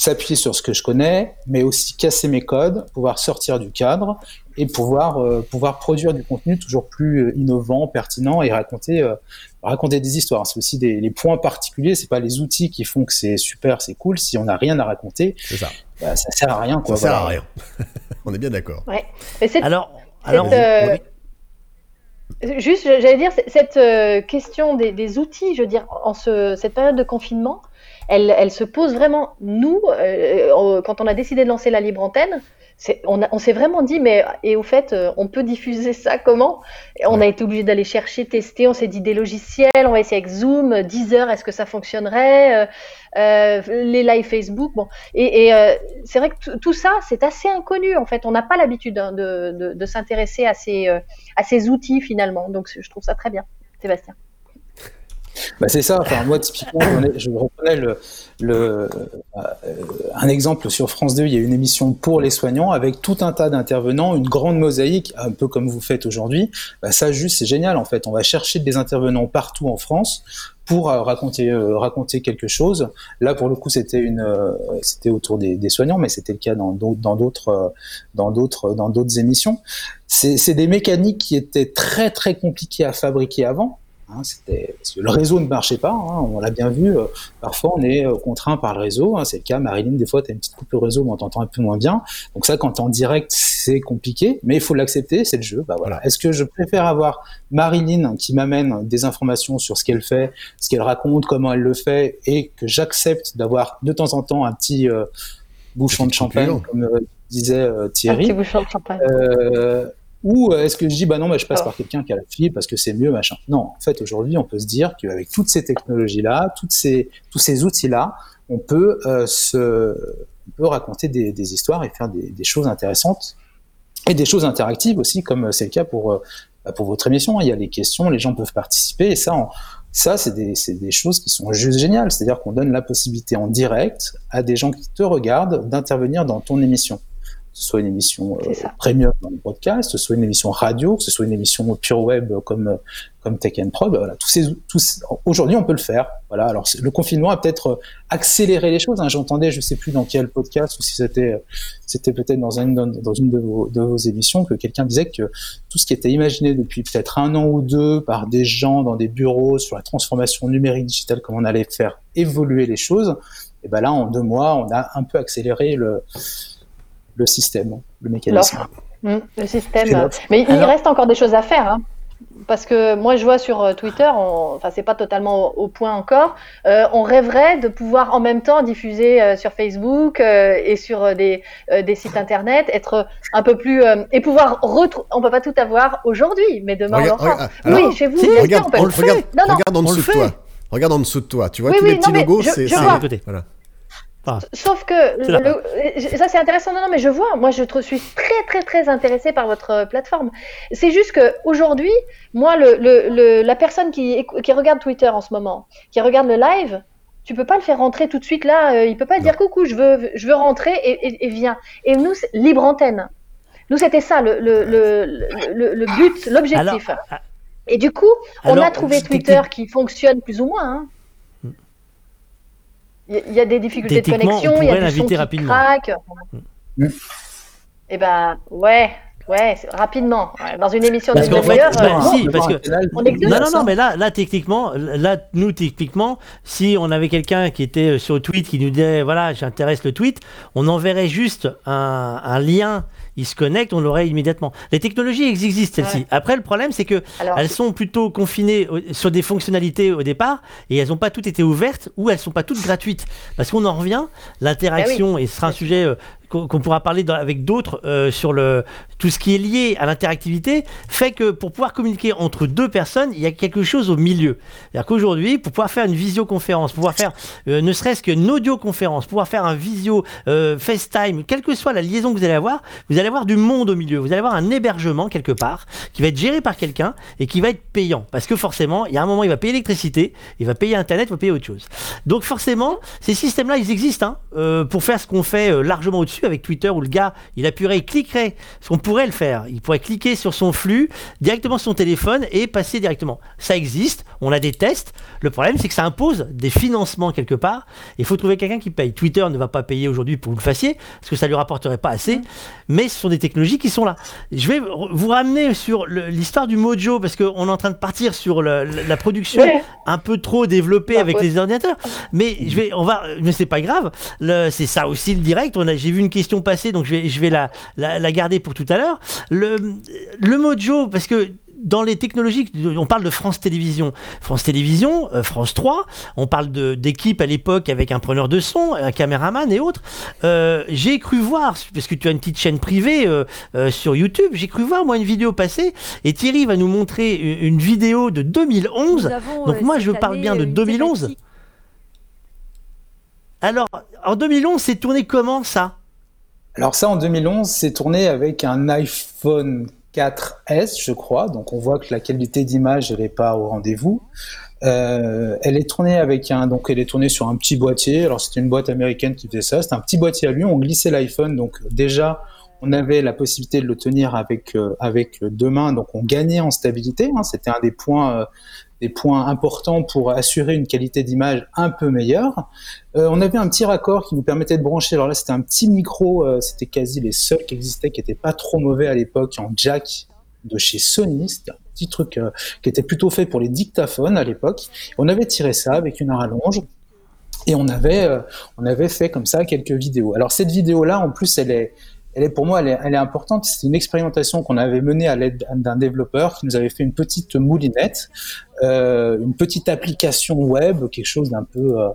s'appuyer sur ce que je connais, mais aussi casser mes codes, pouvoir sortir du cadre et pouvoir euh, pouvoir produire du contenu toujours plus euh, innovant, pertinent et raconter euh, raconter des histoires. C'est aussi des les points particuliers. C'est pas les outils qui font que c'est super, c'est cool. Si on n'a rien à raconter, ça. Bah, ça sert à rien.
Quoi, ça sert à rien. on est bien d'accord.
Ouais. alors, alors Juste, j'allais dire, cette question des, des, outils, je veux dire, en ce, cette période de confinement, elle, se pose vraiment, nous, euh, quand on a décidé de lancer la libre antenne, on, on s'est vraiment dit, mais et au fait, euh, on peut diffuser ça comment? On a été obligé d'aller chercher, tester, on s'est dit des logiciels, on va essayer avec Zoom, Deezer, est-ce que ça fonctionnerait? Euh, Les live Facebook, bon. Et, c'est vrai que tout ça, c'est assez inconnu en fait. On n'a pas l'habitude hein, de, s'intéresser à ces, à ces outils finalement. Donc je trouve ça très bien, Sébastien.
Bah c'est ça. Enfin, moi, typiquement, je reconnais le, le, euh, un exemple sur France 2. Il y a une émission pour les soignants avec tout un tas d'intervenants, une grande mosaïque, un peu comme vous faites aujourd'hui. Bah, ça, juste, c'est génial. En fait, on va chercher des intervenants partout en France pour euh, raconter euh, raconter quelque chose. Là, pour le coup, c'était une c'était autour des, des, soignants, mais c'était le cas dans dans d'autres dans d'autres dans d'autres émissions. C'est des mécaniques qui étaient très très compliquées à fabriquer avant Hein, c'était parce que le réseau ne marchait pas. Hein, on l'a bien vu. Euh, parfois, on est euh, contraint par le réseau. Hein, c'est le cas. Marilyn, des fois, tu as une petite coupe de réseau, mais on t'entend un peu moins bien. Donc ça, quand tu en direct, c'est compliqué, mais il faut l'accepter. C'est le jeu. Bah voilà. Est-ce que je préfère avoir Marilyn qui m'amène des informations sur ce qu'elle fait, ce qu'elle raconte, comment elle le fait, et que j'accepte d'avoir de temps en temps un petit euh, bouchon de champagne, comme disait Thierry. Un
petit bouchon de champagne.
Ou euh, est-ce que je dis, bah non, bah, je passe par quelqu'un qui a la fibre parce que c'est mieux, machin. Non, en fait, aujourd'hui, on peut se dire qu'avec toutes ces technologies-là, toutes ces, tous ces outils-là, on peut euh, se, on peut raconter des, des, histoires et faire des, des, choses intéressantes et des choses interactives aussi, comme euh, c'est le cas pour, bah, pour votre émission. Il y a les questions, les gens peuvent participer et ça, ça, c'est des, des, choses qui sont juste géniales. C'est-à-dire qu'on donne la possibilité en direct à des gens qui te regardent d'intervenir dans ton émission. Ce soit une émission euh, premium dans le podcast, que ce soit une émission radio, que ce soit une émission pure web comme euh, comme Tech and Prod. Voilà, tous ces, tous, aujourd'hui, on peut le faire. Voilà. Alors, le confinement a peut-être euh, accéléré les choses. hein. J'entendais, je sais plus dans quel podcast ou si c'était, euh, c'était peut-être dans une, dans, dans une de vos, de vos émissions que quelqu'un disait que tout ce qui était imaginé depuis peut-être un an ou deux par des gens dans des bureaux sur la transformation numérique digitale, comment on allait faire évoluer les choses. Et ben là, en deux mois, on a un peu accéléré le, le système, le mécanisme.
Mm, le système. Mais il
Alors-
reste encore des choses à faire. hein. Parce que moi, je vois sur euh, Twitter, on... enfin, c'est pas totalement au, au point encore. euh, on rêverait de pouvoir en même temps diffuser euh, sur Facebook euh, et sur euh, des, euh, des sites internet, être un peu plus euh, et pouvoir retrouver. On peut pas tout avoir aujourd'hui, mais demain
Regarde-
on l'aura.
regarde- alors,
oui, chez vous,
si,
bien sûr,
regarde,
on peut
on
le faire.
regarde,
Non, non.
regarde en dessous de
fait.
toi. Regarde en dessous de toi. Tu vois
Oui,
tous
oui,
les petits logos, c'est
Sauf que le- ça c'est intéressant. Non, non, mais je vois. Moi, je suis très, très, très intéressée par votre euh, plateforme. C'est juste que aujourd'hui, moi, le, le, le- la personne qui, regarde Twitter en ce moment, qui regarde le live, tu peux pas le faire rentrer tout de suite là. euh, il peut pas
Non.
dire coucou, je veux, je veux rentrer et, et, et viens. Et nous, libre antenne. Nous, c'était ça le, but, l'objectif.
Alors,
Et du coup, on
alors,
a trouvé Twitter qui fonctionne plus ou moins. hein. Il y a- il y a des difficultés de connexion, il y a du son qui
rapidement.
craque.
Mm.
Eh ben, ouais, ouais, rapidement. Dans une émission
Parce
d'une
qu'en fait, bah,
euh,
si,
Non,
parce que-
On.
Non, non, non, mais là, là, techniquement, là, nous, techniquement, si on avait quelqu'un qui était euh, sur le tweet qui nous disait, voilà, j'intéresse le tweet, on enverrait juste un, un lien, il se connecte, on l'aurait immédiatement. Les technologies existent, celles-ci.
Ouais.
Après, le problème, c'est que
alors,
elles sont plutôt confinées sur des fonctionnalités au départ et elles n'ont pas toutes été ouvertes ou elles sont pas toutes gratuites. Parce qu'on en revient, l'interaction, et ce sera un sujet qu'on pourra parler avec d'autres euh, sur le, tout ce qui est lié à l'interactivité, fait que pour pouvoir communiquer entre deux personnes, il y a quelque chose au milieu. C'est-à-dire qu'aujourd'hui, pour pouvoir faire une visioconférence, pouvoir faire euh, ne serait-ce qu'une audioconférence, pouvoir faire un visio, euh, FaceTime, quelle que soit la liaison que vous allez avoir, vous allez avoir du monde au milieu. Vous allez avoir un hébergement quelque part qui va être géré par quelqu'un et qui va être payant. Parce que forcément, il y a un moment, il va payer l'électricité, il va payer Internet, il va payer autre chose. Donc forcément, ces systèmes-là, ils existent hein, pour faire ce qu'on fait largement au-dessus avec Twitter où le gars, il appuierait, il cliquerait, ce qu'on pourrait le faire. Il pourrait cliquer sur son flux directement sur son téléphone et passer directement. Ça existe, on a des tests. Le problème, c'est que ça impose des financements quelque part. Il faut trouver quelqu'un qui paye. Twitter ne va pas payer aujourd'hui pour que vous le fassiez parce que ça lui rapporterait pas assez. Mais ce sont des technologies qui sont là. Je vais vous ramener sur l'histoire du Mojo parce qu'on est en train de partir sur le- la, la production
Ouais.
un peu trop développée
Bah,
avec
ouais.
les ordinateurs. Mais je vais, on va, mais c'est pas grave. C'est ça aussi le direct. On a, j'ai vu une question passer, donc je vais, je vais la, la, la garder pour tout à l'heure. Le, le Mojo, parce que dans les technologies, on parle de France Télévisions. France Télévisions, euh, France 3, on parle de- d'équipe à l'époque avec un preneur de son, un caméraman et autres. Euh, j'ai cru voir, parce que tu as une petite chaîne privée euh, sur YouTube, j'ai cru voir moi une vidéo passer et Thierry va nous montrer une, une vidéo de 2011.
Nous avons,
Donc moi, je parle bien de
une
2011.
thématique.
Alors, en 2011, c'est tourné comment ça?
Alors ça, en 2011, c'est tourné avec un iPhone 4S, je crois. Donc on voit que la qualité d'image, elle n'est pas au rendez-vous. Euh, elle est tournée avec un, donc elle est tournée sur un petit boîtier. Alors c'était une boîte américaine qui faisait ça. C'était un petit boîtier à lui. On glissait l'iPhone. Donc déjà, on avait la possibilité de le tenir avec euh, avec deux mains. Donc on gagnait en stabilité. hein. C'était un des points euh, des points importants pour assurer une qualité d'image un peu meilleure. Euh, on avait un petit raccord qui nous permettait de brancher. Alors là, c'était un petit micro, euh, c'était quasi les seuls qui existaient, qui n'étaient pas trop mauvais à l'époque, en jack de chez Sony. C'était un petit truc euh, qui était plutôt fait pour les dictaphones à l'époque. On avait tiré ça avec une rallonge. Et on avait, on avait fait comme ça quelques vidéos. Alors cette vidéo-là, en plus, elle est, elle est pour moi, elle est, elle est importante. C'est une expérimentation qu'on avait menée à l'aide d'un développeur qui nous avait fait une petite moulinette, euh, une petite application web, quelque chose d'un peu, euh,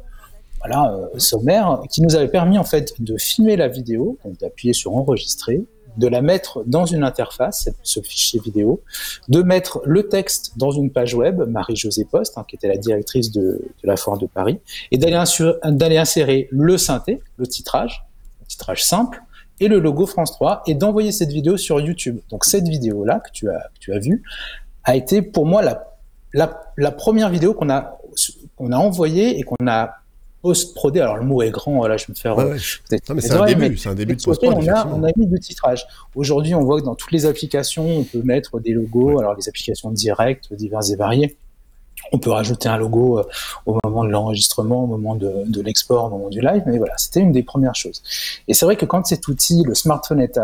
voilà, euh, sommaire, qui nous avait permis en fait de filmer la vidéo, d'appuyer sur enregistrer, de la mettre dans une interface, ce fichier vidéo, de mettre le texte dans une page web, Marie-Josée Post, hein, qui était la directrice de, de la Foire de Paris, et d'aller insérer le synthé, le titrage, le titrage simple, et le logo France 3, et d'envoyer cette vidéo sur YouTube. Donc cette vidéo-là que tu as, que tu as vue a été pour moi la, la, la première vidéo qu'on a, qu'on a envoyée et qu'on a post-prodé. Alors le mot est grand, là je me faire.
Ouais, ouais. Non, mais c'est un début, c'est un début de post-prod.
On a,
effectivement.
on a mis du titrage. Aujourd'hui, on voit que dans toutes les applications, on peut mettre des logos. Alors les applications directes, diverses et variées. On peut rajouter un logo euh, au moment de l'enregistrement, au moment de, l'export, au moment du live. Mais voilà, c'était une des premières choses. Et c'est vrai que quand cet outil, le smartphone, est,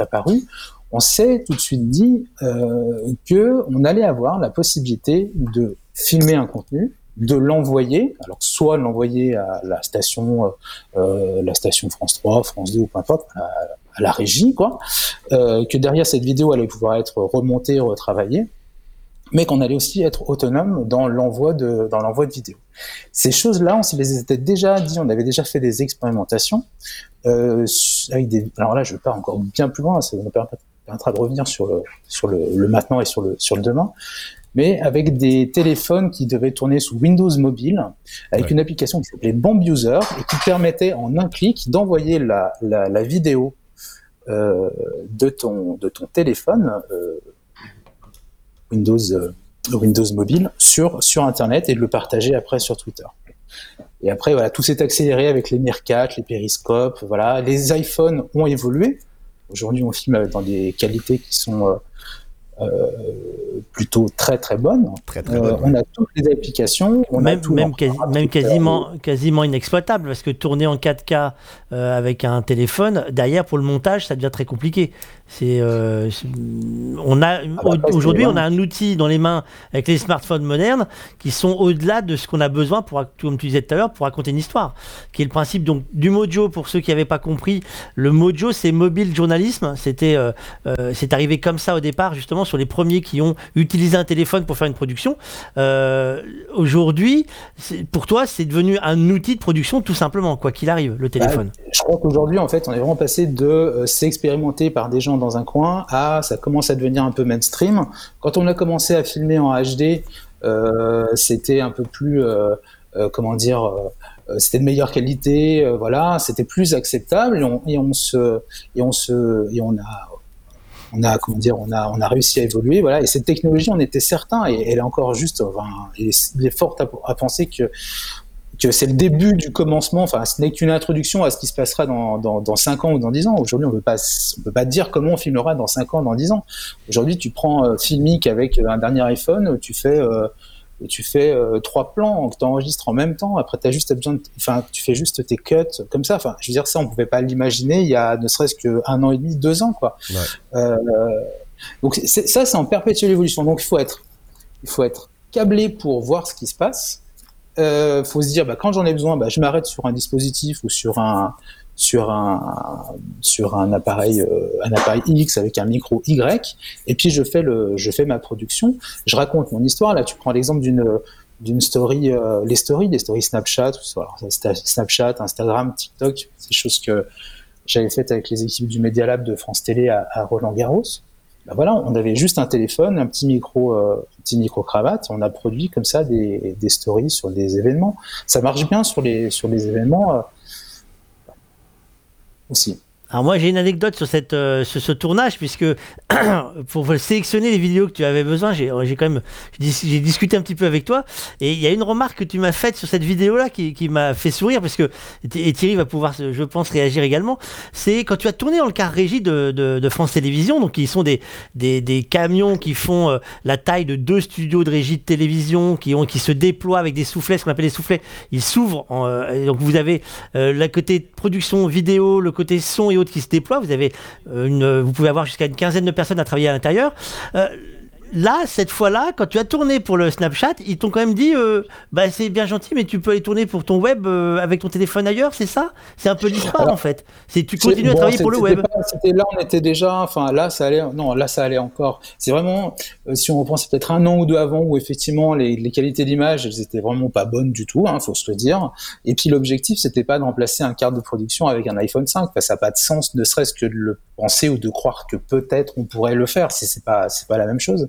apparu, on s'est tout de suite dit euh, que on allait avoir la possibilité de filmer un contenu, de l'envoyer, alors soit l'envoyer à la station, euh, euh, la station France 3, France 2 ou peu importe, à, à la régie, quoi, euh, que derrière cette vidéo allait pouvoir être remontée, retravaillée, mais qu'on allait aussi être autonome dans l'envoi de dans l'envoi de vidéos. Ces choses-là, on se les était déjà dit, on avait déjà fait des expérimentations euh, avec des. Alors là, je pars encore bien plus loin, ça nous permettra de revenir sur le sur le, le maintenant et sur le sur le demain mais avec des téléphones qui devaient tourner sous Windows Mobile, avec
Ouais.
une application qui s'appelait Bomb User et qui permettait en un clic d'envoyer la, la, la vidéo euh, de, ton, de ton téléphone euh, Windows, euh, Windows Mobile sur, sur Internet et de le partager après sur Twitter. Et après, voilà, tout s'est accéléré avec les Meerkat, les périscopes, voilà. Les iPhones ont évolué. Aujourd'hui, on filme dans des qualités qui sont euh, euh, plutôt très très bonnes.
Très très
Euh, on a toutes les applications, on a
même,
tout
même,
en-
quasi- même quasiment, quasiment inexploitable parce que tourner en 4K euh, avec un téléphone, derrière pour le montage, ça devient très compliqué. C'est, euh, on a
bah, après, c'est
aujourd'hui, on a un outil dans les mains avec les smartphones modernes qui sont au-delà de ce qu'on a besoin pour, comme tu disais tout à l'heure, pour raconter une histoire. Qui est le principe donc du mojo pour ceux qui n'avaient pas compris. Le mojo, c'est mobile journalisme. C'était, euh, euh, c'est arrivé comme ça au départ, justement sur les premiers qui ont utilisé un téléphone pour faire une production. Aujourd'hui, pour toi, c'est devenu un outil de production tout simplement, quoi qu'il arrive, le téléphone.
Je crois qu'aujourd'hui, en fait, on est vraiment passé de s'expérimenter par des gens dans un coin à ça commence à devenir un peu mainstream. Quand on a commencé à filmer en HD, euh, c'était un peu plus, euh, euh, comment dire, c'était de meilleure qualité, voilà, c'était plus acceptable et on, se, et on se, et on a, on a, comment dire, on a, on a réussi à évoluer, voilà. Et cette technologie, on était certain, et elle est encore juste, enfin, il est, fort à penser que que c'est le début du commencement, enfin ce n'est qu'une introduction à ce qui se passera dans, dans, dans 5 ans ou dans 10 ans. Aujourd'hui, on ne peut pas on peut pas dire comment on filmera dans 5 ans, dans 10 ans. Aujourd'hui, tu prends euh, Filmic avec un dernier iPhone, tu fais euh, tu fais euh, trois plans que tu enregistres en même temps, après as juste besoin de, enfin tu fais juste tes cuts comme ça. Enfin, je veux dire ça, on pouvait pas l'imaginer il y a ne serait-ce qu'un an et demi, deux ans quoi.
Ouais.
Euh, donc ça c'est en perpétuelle évolution. Donc il faut être il faut être câblé pour voir ce qui se passe euh, faut se dire bah, quand j'en ai besoin bah, je m'arrête sur un dispositif ou sur euh, un appareil X avec un micro Y et puis je fais ma production. Je raconte mon histoire. Là tu prends l'exemple d'une story euh, les stories les stories Snapchat Snapchat Instagram TikTok des choses que j'avais faites avec les équipes du Media Lab de France Télé à Roland Garros ben voilà, on avait juste un téléphone, un petit micro, euh, petit micro cravate, on a produit comme ça des, des stories sur des événements. Ça marche bien sur les sur les événements euh, aussi.
Alors moi j'ai une anecdote sur cette euh, ce tournage puisque pour sélectionner les vidéos que tu avais besoin j'ai j'ai quand même j'ai dis- j'ai discuté un petit peu avec toi et il y a une remarque que tu m'as faite sur cette vidéo là qui, qui m'a fait sourire parce que et Thierry va pouvoir je pense réagir également. C'est quand tu as tourné dans le car régie de, de, France Télévisions donc qui sont des, des, des camions qui font euh, la taille de deux studios de régie de télévision qui ont qui se déploient avec des soufflets ce qu'on appelle les soufflets ils s'ouvrent euh, donc vous avez euh, le côté production vidéo, le côté son et qui se déploient. Vous avez euh, une, vous pouvez avoir jusqu'à une quinzaine de personnes à travailler à l'intérieur. Là, cette fois-là, quand tu as tourné pour le Snapchat, ils t'ont quand même dit, euh, bah c'est bien gentil, mais tu peux aller tourner pour ton web euh, avec ton téléphone ailleurs, c'est ça? C'est un peu l'histoire en fait. C'est tu continues à travailler pour le web.
pas- là, on était déjà, enfin là, ça allait, non, là, ça allait encore. C'est vraiment, euh, si on reprend, c'est peut-être un an ou deux avant où effectivement les, les qualités d'image, elles étaient vraiment pas bonnes du tout, hein, faut se le dire. Et puis l'objectif, c'était pas de remplacer un quart de production avec un iPhone 5, parce que ça n'a pas de sens, ne serait-ce que de le penser ou de croire que peut-être on pourrait le faire, si c'est pas, c'est pas la même chose.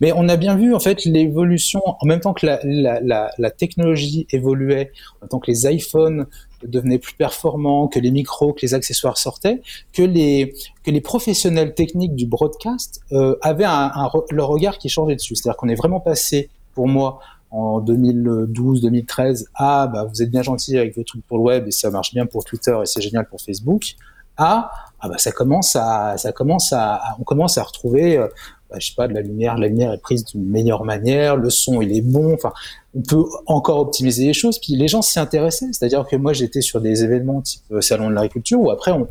Mais on a bien vu en fait l'évolution en même temps que la, technologie évoluait, en même temps que les iPhones devenaient plus performants, que les micros, que les accessoires sortaient, que les que les professionnels techniques du broadcast euh, avaient un, un leur regard qui changeait dessus. C'est-à-dire qu'on est vraiment passé, pour moi, en 2012-2013 à bah, vous êtes bien gentil avec vos trucs pour le web et ça marche bien pour Twitter et c'est génial pour Facebook ah bah ça commence à ça commence à, on commence à retrouver euh, bah, je sais pas de la lumière la lumière est prise d'une meilleure manière le son il est bon enfin on peut encore optimiser les choses puis les gens s'y intéressaient. C'est-à-dire que moi j'étais sur des événements type euh, salon de l'agriculture où après on,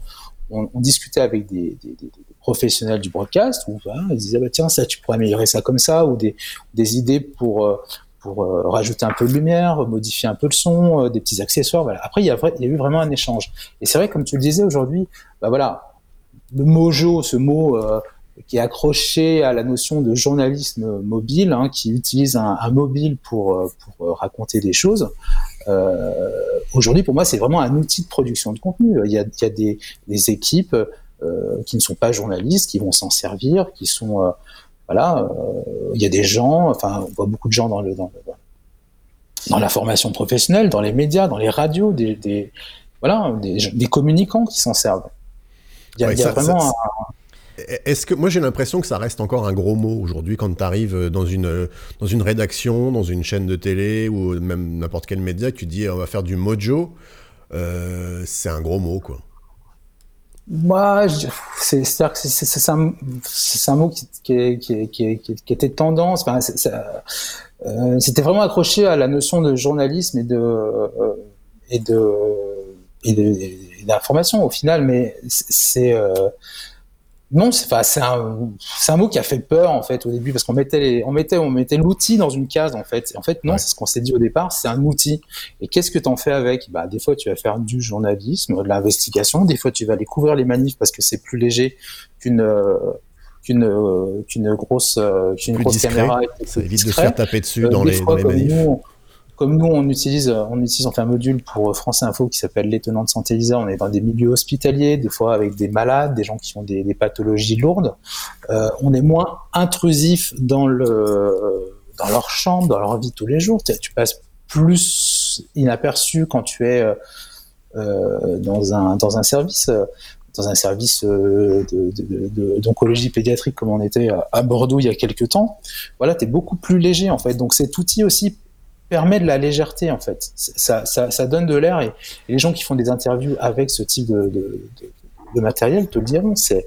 on, discutait avec des, professionnels du broadcast où bah, ils disaient bah, tiens ça tu pourrais améliorer ça comme ça ou des, des idées pour euh, pour euh, rajouter un peu de lumière, modifier un peu le son, euh, des petits accessoires. Voilà. Après, il y, a eu vraiment un échange. Et c'est vrai, comme tu le disais aujourd'hui, bah voilà, le mojo, ce mot euh, qui est accroché à la notion de journalisme mobile, hein, qui utilise un, mobile pour, pour raconter des choses. Aujourd'hui, pour moi, c'est vraiment un outil de production de contenu. Il y a, des, équipes qui ne sont pas journalistes, qui vont s'en servir, qui sont voilà, euh, il y a des gens, enfin, on voit beaucoup de gens dans le, dans, dans la formation professionnelle, dans les médias, dans les radios, des, des voilà, des, des, communicants qui s'en servent.
Il y a, ouais, il y a ça, vraiment. Ça, Est-ce que moi j'ai l'impression que ça reste encore un gros mot aujourd'hui quand tu arrives dans une dans une rédaction, dans une chaîne de télé ou même n'importe quel média, tu dis on va faire du mojo, euh, c'est un gros mot quoi.
Moi, c'est c'est-à-dire que c'est un, un mot qui, qui, qui, qui, qui était tendance. Enfin, euh, c'était vraiment accroché à la notion de journalisme et de euh, et de et d'information au final, mais c'est euh, non, c'est un, un, mot qui a fait peur en fait au début parce qu'on mettait les, on mettait on mettait l'outil dans une case en fait. Et en fait non, ouais. c'est ce qu'on s'est dit au départ, c'est un outil. Et qu'est-ce que tu en fais avec? Bah des fois tu vas faire du journalisme, de l'investigation, des fois tu vas aller couvrir les manifs parce que c'est plus léger qu'une qu'une qu'une grosse qu'une grosse
discret.
caméra.
Ça évite de se faire taper dessus euh, dans, les, fois, dans les manifs.
Nous, comme nous, on utilise, on utilise, on fait un module pour France Info qui s'appelle l'étonnante santé Lisa. On est dans des milieux hospitaliers, des fois avec des malades, des gens qui ont des, pathologies lourdes. Euh, on est moins intrusif dans le, dans leur chambre, dans leur vie tous les jours. Tu, passes plus inaperçu quand tu es euh, dans un dans un service. dans un service d'oncologie pédiatrique comme on était à Bordeaux il y a quelques temps, voilà, tu es beaucoup plus léger en fait. Donc cet outil aussi permet de la légèreté en fait. Ça, ça, ça donne de l'air et, les gens qui font des interviews avec ce type de, de, de, de matériel te le diront. C'est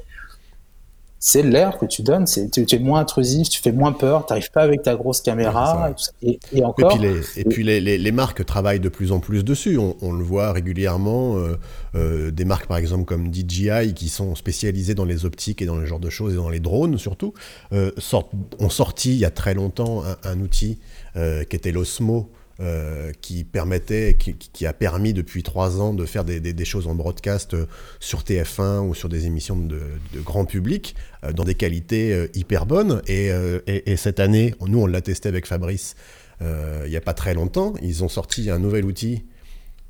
c'est l'air que tu donnes, c'est tu, tu, es moins intrusif, tu fais moins peur, tu n'arrives pas avec ta grosse caméra et, et, et, encore.
Et puis, les, et puis les, les, les, marques travaillent de plus en plus dessus. On, on le voit régulièrement. Euh, euh, des marques par exemple comme DJI qui sont spécialisées dans les optiques et dans le genre de choses et dans les drones surtout euh, sort, ont sorti il y a très longtemps un, un outil qui était l'Osmo. Euh, qui permettait, qui, qui, a permis depuis trois ans de faire des, des, des, choses en broadcast euh, sur TF1 ou sur des émissions de, de grand public euh, dans des qualités hyper bonnes. Et, et, et, cette année, nous on l'a testé avec Fabrice il n'y a pas très longtemps. Ils ont sorti un nouvel outil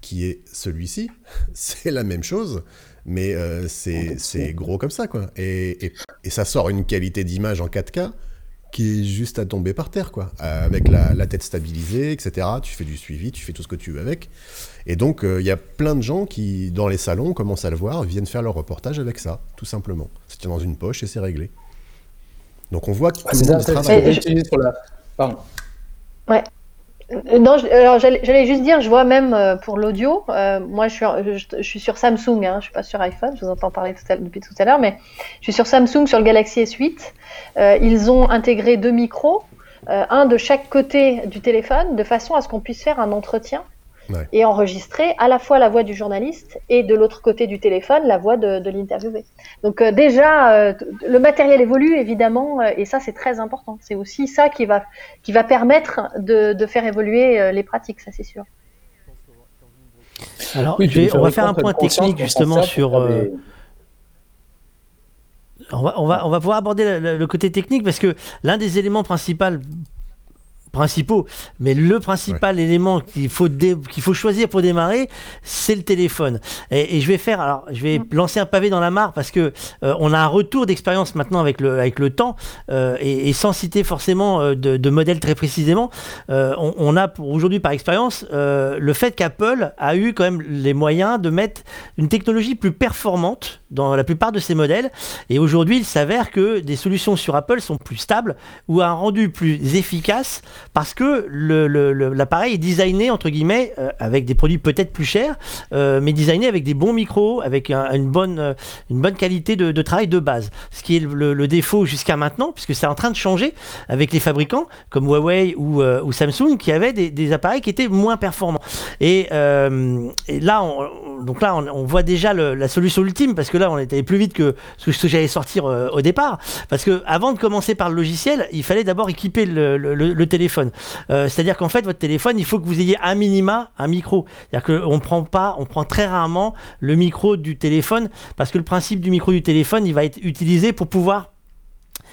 qui est celui-ci. C'est la même chose, mais c'est gros comme ça, quoi. Et, et ça sort une qualité d'image en 4K qui est juste à tomber par terre, quoi. Euh, avec la, la, tête stabilisée, etc. Tu fais du suivi, tu fais tout ce que tu veux avec. Et donc, il euh, y a plein de gens qui, dans les salons, commencent à le voir, viennent faire leur reportage avec ça, tout simplement. C'est tient dans une poche et c'est réglé. Donc, on voit que ah, tout le monde travaille.
La... Pardon.
Ouais. Euh, non, alors j'allais juste dire, je vois même euh, pour l'audio, euh, moi je suis, sur Samsung, hein, je suis pas sur iPhone, je vous entends parler depuis tout à l'heure, mais je suis sur Samsung sur le Galaxy S8. Euh, ils ont intégré deux micros, un de chaque côté du téléphone, de façon à ce qu'on puisse faire un entretien ouais. et enregistrer à la fois la voix du journaliste et de l'autre côté du téléphone la voix de, de l'interviewé. Donc euh, déjà, euh, le matériel évolue évidemment euh, et ça c'est très important. C'est aussi ça qui va, qui va permettre de, de faire évoluer les pratiques, ça c'est sûr.
Alors, oui, vais, on va faire un point technique justement sur. On va, on, va, on va pouvoir aborder le, le côté technique parce que l'un des éléments principaux principaux, mais le principal ouais. élément qu'il faut qu'il faut choisir pour démarrer, c'est le téléphone. Et, et, je vais faire, alors je vais lancer un pavé dans la mare parce que euh, on a un retour d'expérience maintenant avec le avec le temps euh, et, et, sans citer forcément euh, de, de modèles très précisément, euh, on, on, a aujourd'hui par expérience euh, le fait qu'Apple a eu quand même les moyens de mettre une technologie plus performante dans la plupart de ces modèles. Et aujourd'hui, il s'avère que des solutions sur Apple sont plus stables ou un rendu plus efficace parce que l'appareil est designé, entre guillemets, euh, avec des produits peut-être plus chers, euh, mais designé avec des bons micros, avec une, bonne, euh, une bonne qualité de, travail de base. Ce qui est le, défaut jusqu'à maintenant, puisque c'est en train de changer avec les fabricants comme Huawei ou, Samsung qui avaient des, appareils qui étaient moins performants. Et, là, on, donc là, on, voit déjà la solution ultime parce que on était plus vite que ce que, j'allais sortir au départ. Parce que avant de commencer par le logiciel, il fallait d'abord équiper le, téléphone. C'est-à-dire qu'en fait, votre téléphone, il faut que vous ayez un minima un micro. C'est-à-dire qu'on prend pas, on prend très rarement le micro du téléphone parce que le principe du micro du téléphone, il va être utilisé pour pouvoir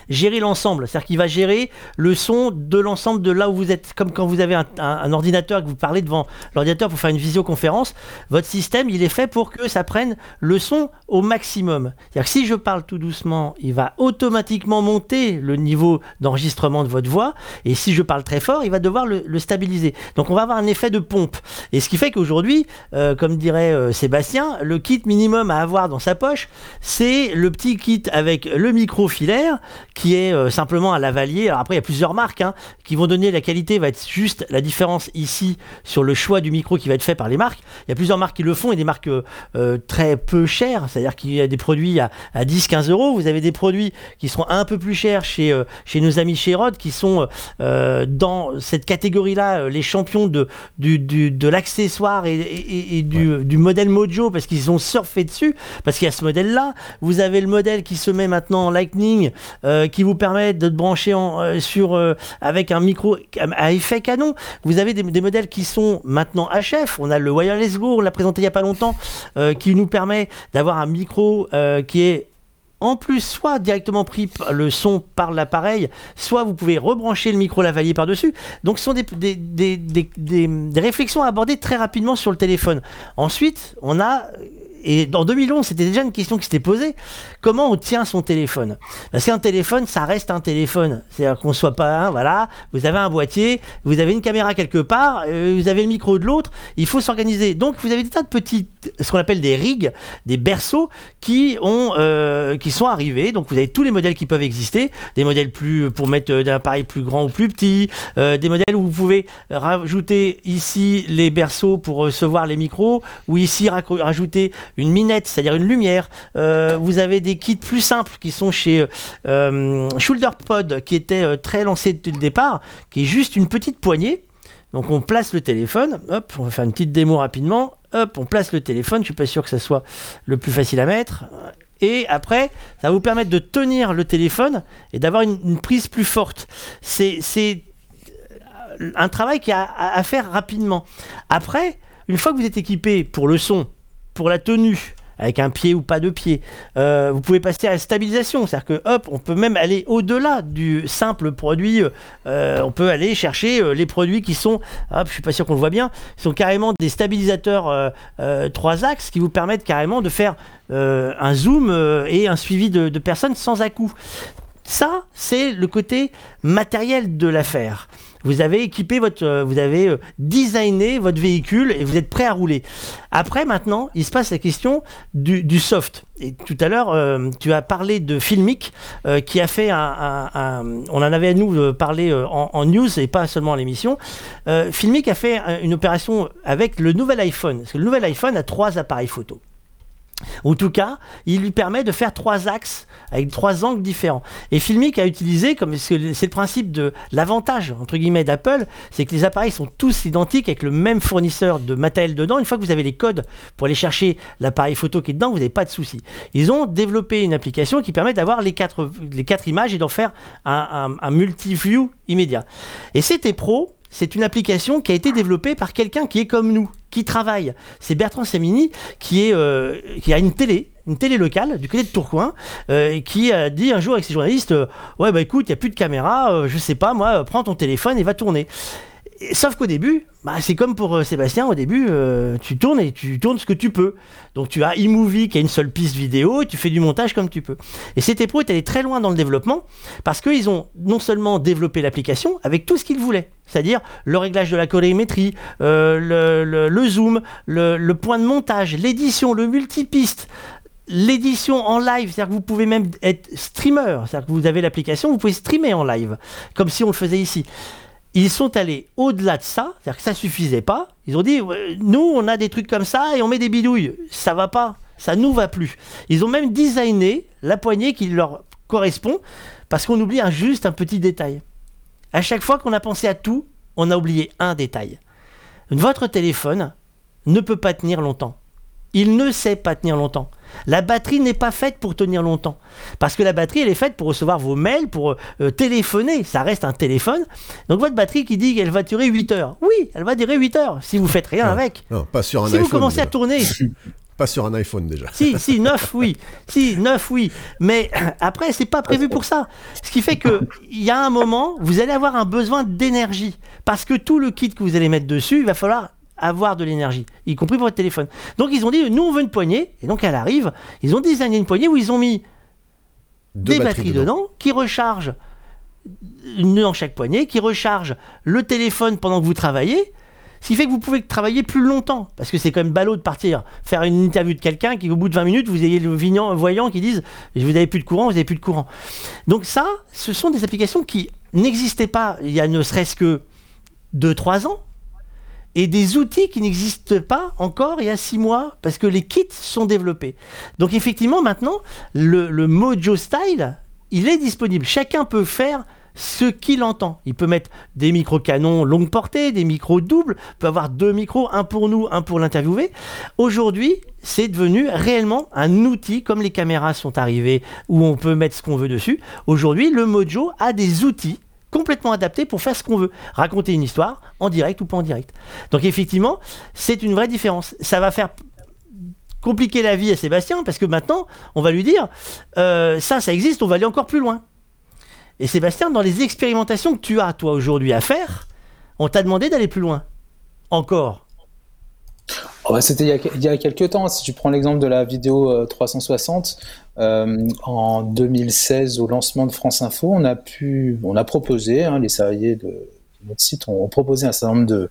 gérer l'ensemble. C'est-à-dire qu'il va gérer le son de l'ensemble de là où vous êtes. Comme quand vous avez un, ordinateur que vous parlez devant l'ordinateur pour faire une visioconférence, votre système, il est fait pour que ça prenne le son au maximum. C'est-à-dire que si je parle tout doucement, il va automatiquement monter le niveau d'enregistrement de votre voix. Et si je parle très fort, il va devoir le, stabiliser. Donc on va avoir un effet de pompe. Et ce qui fait qu'aujourd'hui, euh, comme dirait euh, Sébastien, le kit minimum à avoir dans sa poche, c'est le petit kit avec le micro filaire qui est euh, simplement un lavalier. Alors après, il y a plusieurs marques hein, qui vont donner la qualité, va être juste la différence ici sur le choix du micro qui va être fait par les marques. Il y a plusieurs marques qui le font et des marques euh, euh, très peu chères, c'est-à-dire qu'il y a des produits à, 10-15 euros. Vous avez des produits qui seront un peu plus chers chez, chez nos amis chez Rod, qui sont dans cette catégorie-là les champions de, du, de l'accessoire et, du, du, modèle Mojo parce qu'ils ont surfé dessus, parce qu'il y a ce modèle-là. Vous avez le modèle qui se met maintenant en Lightning, qui vous permet de brancher en, euh, sur, euh, avec un micro à effet canon. Vous avez des, modèles qui sont maintenant HF. On a le Wireless Go, on l'a présenté il n'y a pas longtemps, euh, qui nous permet d'avoir un micro qui est en plus soit directement pris le son par l'appareil, soit vous pouvez rebrancher le micro lavalier par-dessus. Donc ce sont des, des, des, des, réflexions à aborder très rapidement sur le téléphone. Ensuite, on a et en 2011, c'était déjà une question qui s'était posée. Comment on tient son téléphone? Parce qu'un téléphone, ça reste un téléphone. C'est-à-dire qu'on soit pas un, voilà, vous avez un boîtier, vous avez une caméra quelque part, euh, vous avez le micro de l'autre, il faut s'organiser. Donc vous avez des tas de petits, ce qu'on appelle des rigs, des berceaux qui ont, euh, qui sont arrivés. Donc vous avez tous les modèles qui peuvent exister, des modèles plus pour mettre euh, d'un appareil plus grand ou plus petit, des modèles où vous pouvez rajouter ici les berceaux pour recevoir les micros, ou ici rajouter une minette, c'est-à-dire une lumière. Euh, vous avez des kits plus simples qui sont chez euh, ShoulderPod, qui était euh, très lancé depuis le départ, qui est juste une petite poignée. Donc on place le téléphone, hop, on va faire une petite démo rapidement, hop, on place le téléphone, je suis pas sûr que ça soit le plus facile à mettre. Et après, ça va vous permettre de tenir le téléphone et d'avoir une, prise plus forte. C'est un travail qui a à faire rapidement. Après, une fois que vous êtes équipé pour le son, la tenue, avec un pied ou pas de pied. Euh, vous pouvez passer à la stabilisation, c'est-à-dire que hop, on peut même aller au-delà du simple produit. Euh, on peut aller chercher euh, les produits qui sont, hop, je suis pas sûr qu'on le voit bien, sont carrément des stabilisateurs trois axes qui vous permettent carrément de faire un zoom et un suivi de, de personnes sans à-coup. Ça, c'est le côté matériel de l'affaire. Vous avez équipé votre, euh, vous avez euh, designé votre véhicule et vous êtes prêt à rouler. Après, maintenant, il se passe la question du, soft. Et tout à l'heure, euh, tu as parlé de Filmic, qui a fait un, on en avait à nous parlé en, news et pas seulement à l'émission. Filmic a fait une opération avec le nouvel iPhone. Parce que le nouvel iPhone a trois appareils photo. En tout cas, il lui permet de faire trois axes avec trois angles différents. Et Filmic a utilisé, comme c'est le principe de l'avantage entre guillemets d'Apple, c'est que les appareils sont tous identiques avec le même fournisseur de matériel dedans. Une fois que vous avez les codes pour aller chercher l'appareil photo qui est dedans, vous n'avez pas de souci. Ils ont développé une application qui permet d'avoir les quatre, images et d'en faire un, multi-view immédiat. Et c'était pro, c'est une application qui a été développée par quelqu'un qui est comme nous, qui travaille. C'est Bertrand est, euh, qui a une télé, une télé locale du côté de Tourcoing, euh, qui a dit un jour avec ses journalistes euh, Ouais, bah écoute, il n'y a plus de caméra, je sais pas, moi, prends ton téléphone et va tourner. sauf qu'au début, bah, c'est comme pour euh, Sébastien au début, euh, tu tournes et tu tournes ce que tu peux. Donc tu as eMovie qui a une seule piste vidéo tu fais du montage comme tu peux. Et CT Pro est allé très loin dans le développement parce qu'ils ont non seulement développé l'application avec tout ce qu'ils voulaient, c'est-à-dire le réglage de la colorimétrie, euh, le, zoom, le, point de montage, l'édition, le multipiste, l'édition en live, c'est-à-dire que vous pouvez même être streamer, c'est-à-dire que vous avez l'application, vous pouvez streamer en live, comme si on le faisait ici. Ils sont allés au-delà de ça, c'est-à-dire que ça suffisait pas. Ils ont dit, nous, on a des trucs comme ça et on met des bidouilles. Ça va pas, ça nous va plus. Ils ont même designé la poignée qui leur correspond, parce qu'on oublie un, juste un petit détail. À chaque fois qu'on a pensé à tout, on a oublié un détail. Votre téléphone ne peut pas tenir longtemps. Il ne sait pas tenir longtemps. La batterie n'est pas faite pour tenir longtemps. Parce que la batterie, elle est faite pour recevoir vos mails, pour euh, téléphoner. Ça reste un téléphone. Donc votre batterie qui dit qu'elle va durer 8 heures. Oui, elle va durer 8 heures si vous faites rien
Non,
avec.
Non, pas sur un
Si
iPhone.
vous commencez à
déjà.
tourner,
Pas sur un iPhone déjà.
si, si, 9, oui. Si, 9, oui. Mais après, c'est pas prévu pour ça. Ce qui fait que il y a un moment, vous allez avoir un besoin d'énergie. Parce que tout le kit que vous allez mettre dessus, il va falloir avoir de l'énergie, y compris pour votre téléphone. Donc ils ont dit, nous on veut une poignée, et donc elle arrive. Ils ont designé une poignée où ils ont mis
Deux
des batteries dedans. qui rechargent une dans chaque poignée, qui rechargent le téléphone pendant que vous travaillez. Ce qui fait que vous pouvez travailler plus longtemps. Parce que c'est quand même ballot de partir faire une interview de quelqu'un qui, au bout de 20 minutes, vous ayez le vignant- voyant qui dise Vous n'avez plus de courant, vous n'avez plus de courant. Donc, ça, ce sont des applications qui n'existaient pas il y a ne serait-ce que 2-3 ans. Et des outils qui n'existent pas encore il y a 6 mois. Parce que les kits sont développés. Donc, effectivement, maintenant, le, Mojo Style, il est disponible. Chacun peut faire ce qu'il entend. Il peut mettre des micros canons longue portée, des micros doubles, peut avoir deux micros, un pour nous, un pour l'interviewer. Aujourd'hui, c'est devenu réellement un outil, comme les caméras sont arrivées, où on peut mettre ce qu'on veut dessus. Aujourd'hui, le Mojo a des outils complètement adaptés pour faire ce qu'on veut. Raconter une histoire, en direct ou pas en direct. Donc effectivement, c'est une vraie différence. Ça va faire compliquer la vie à Sébastien, parce que maintenant, on va lui dire, euh, ça, ça existe, on va aller encore plus loin. Et Sébastien, dans les expérimentations que tu as, toi, aujourd'hui à faire, on t'a demandé d'aller plus loin. Encore.
Oh, bah, C'était il, y a- quelques temps. Si tu prends l'exemple de la vidéo euh, 360, euh, en 2016, au lancement de France Info, on a pu, on a proposé, hein, les salariés de, notre site ont proposé un certain nombre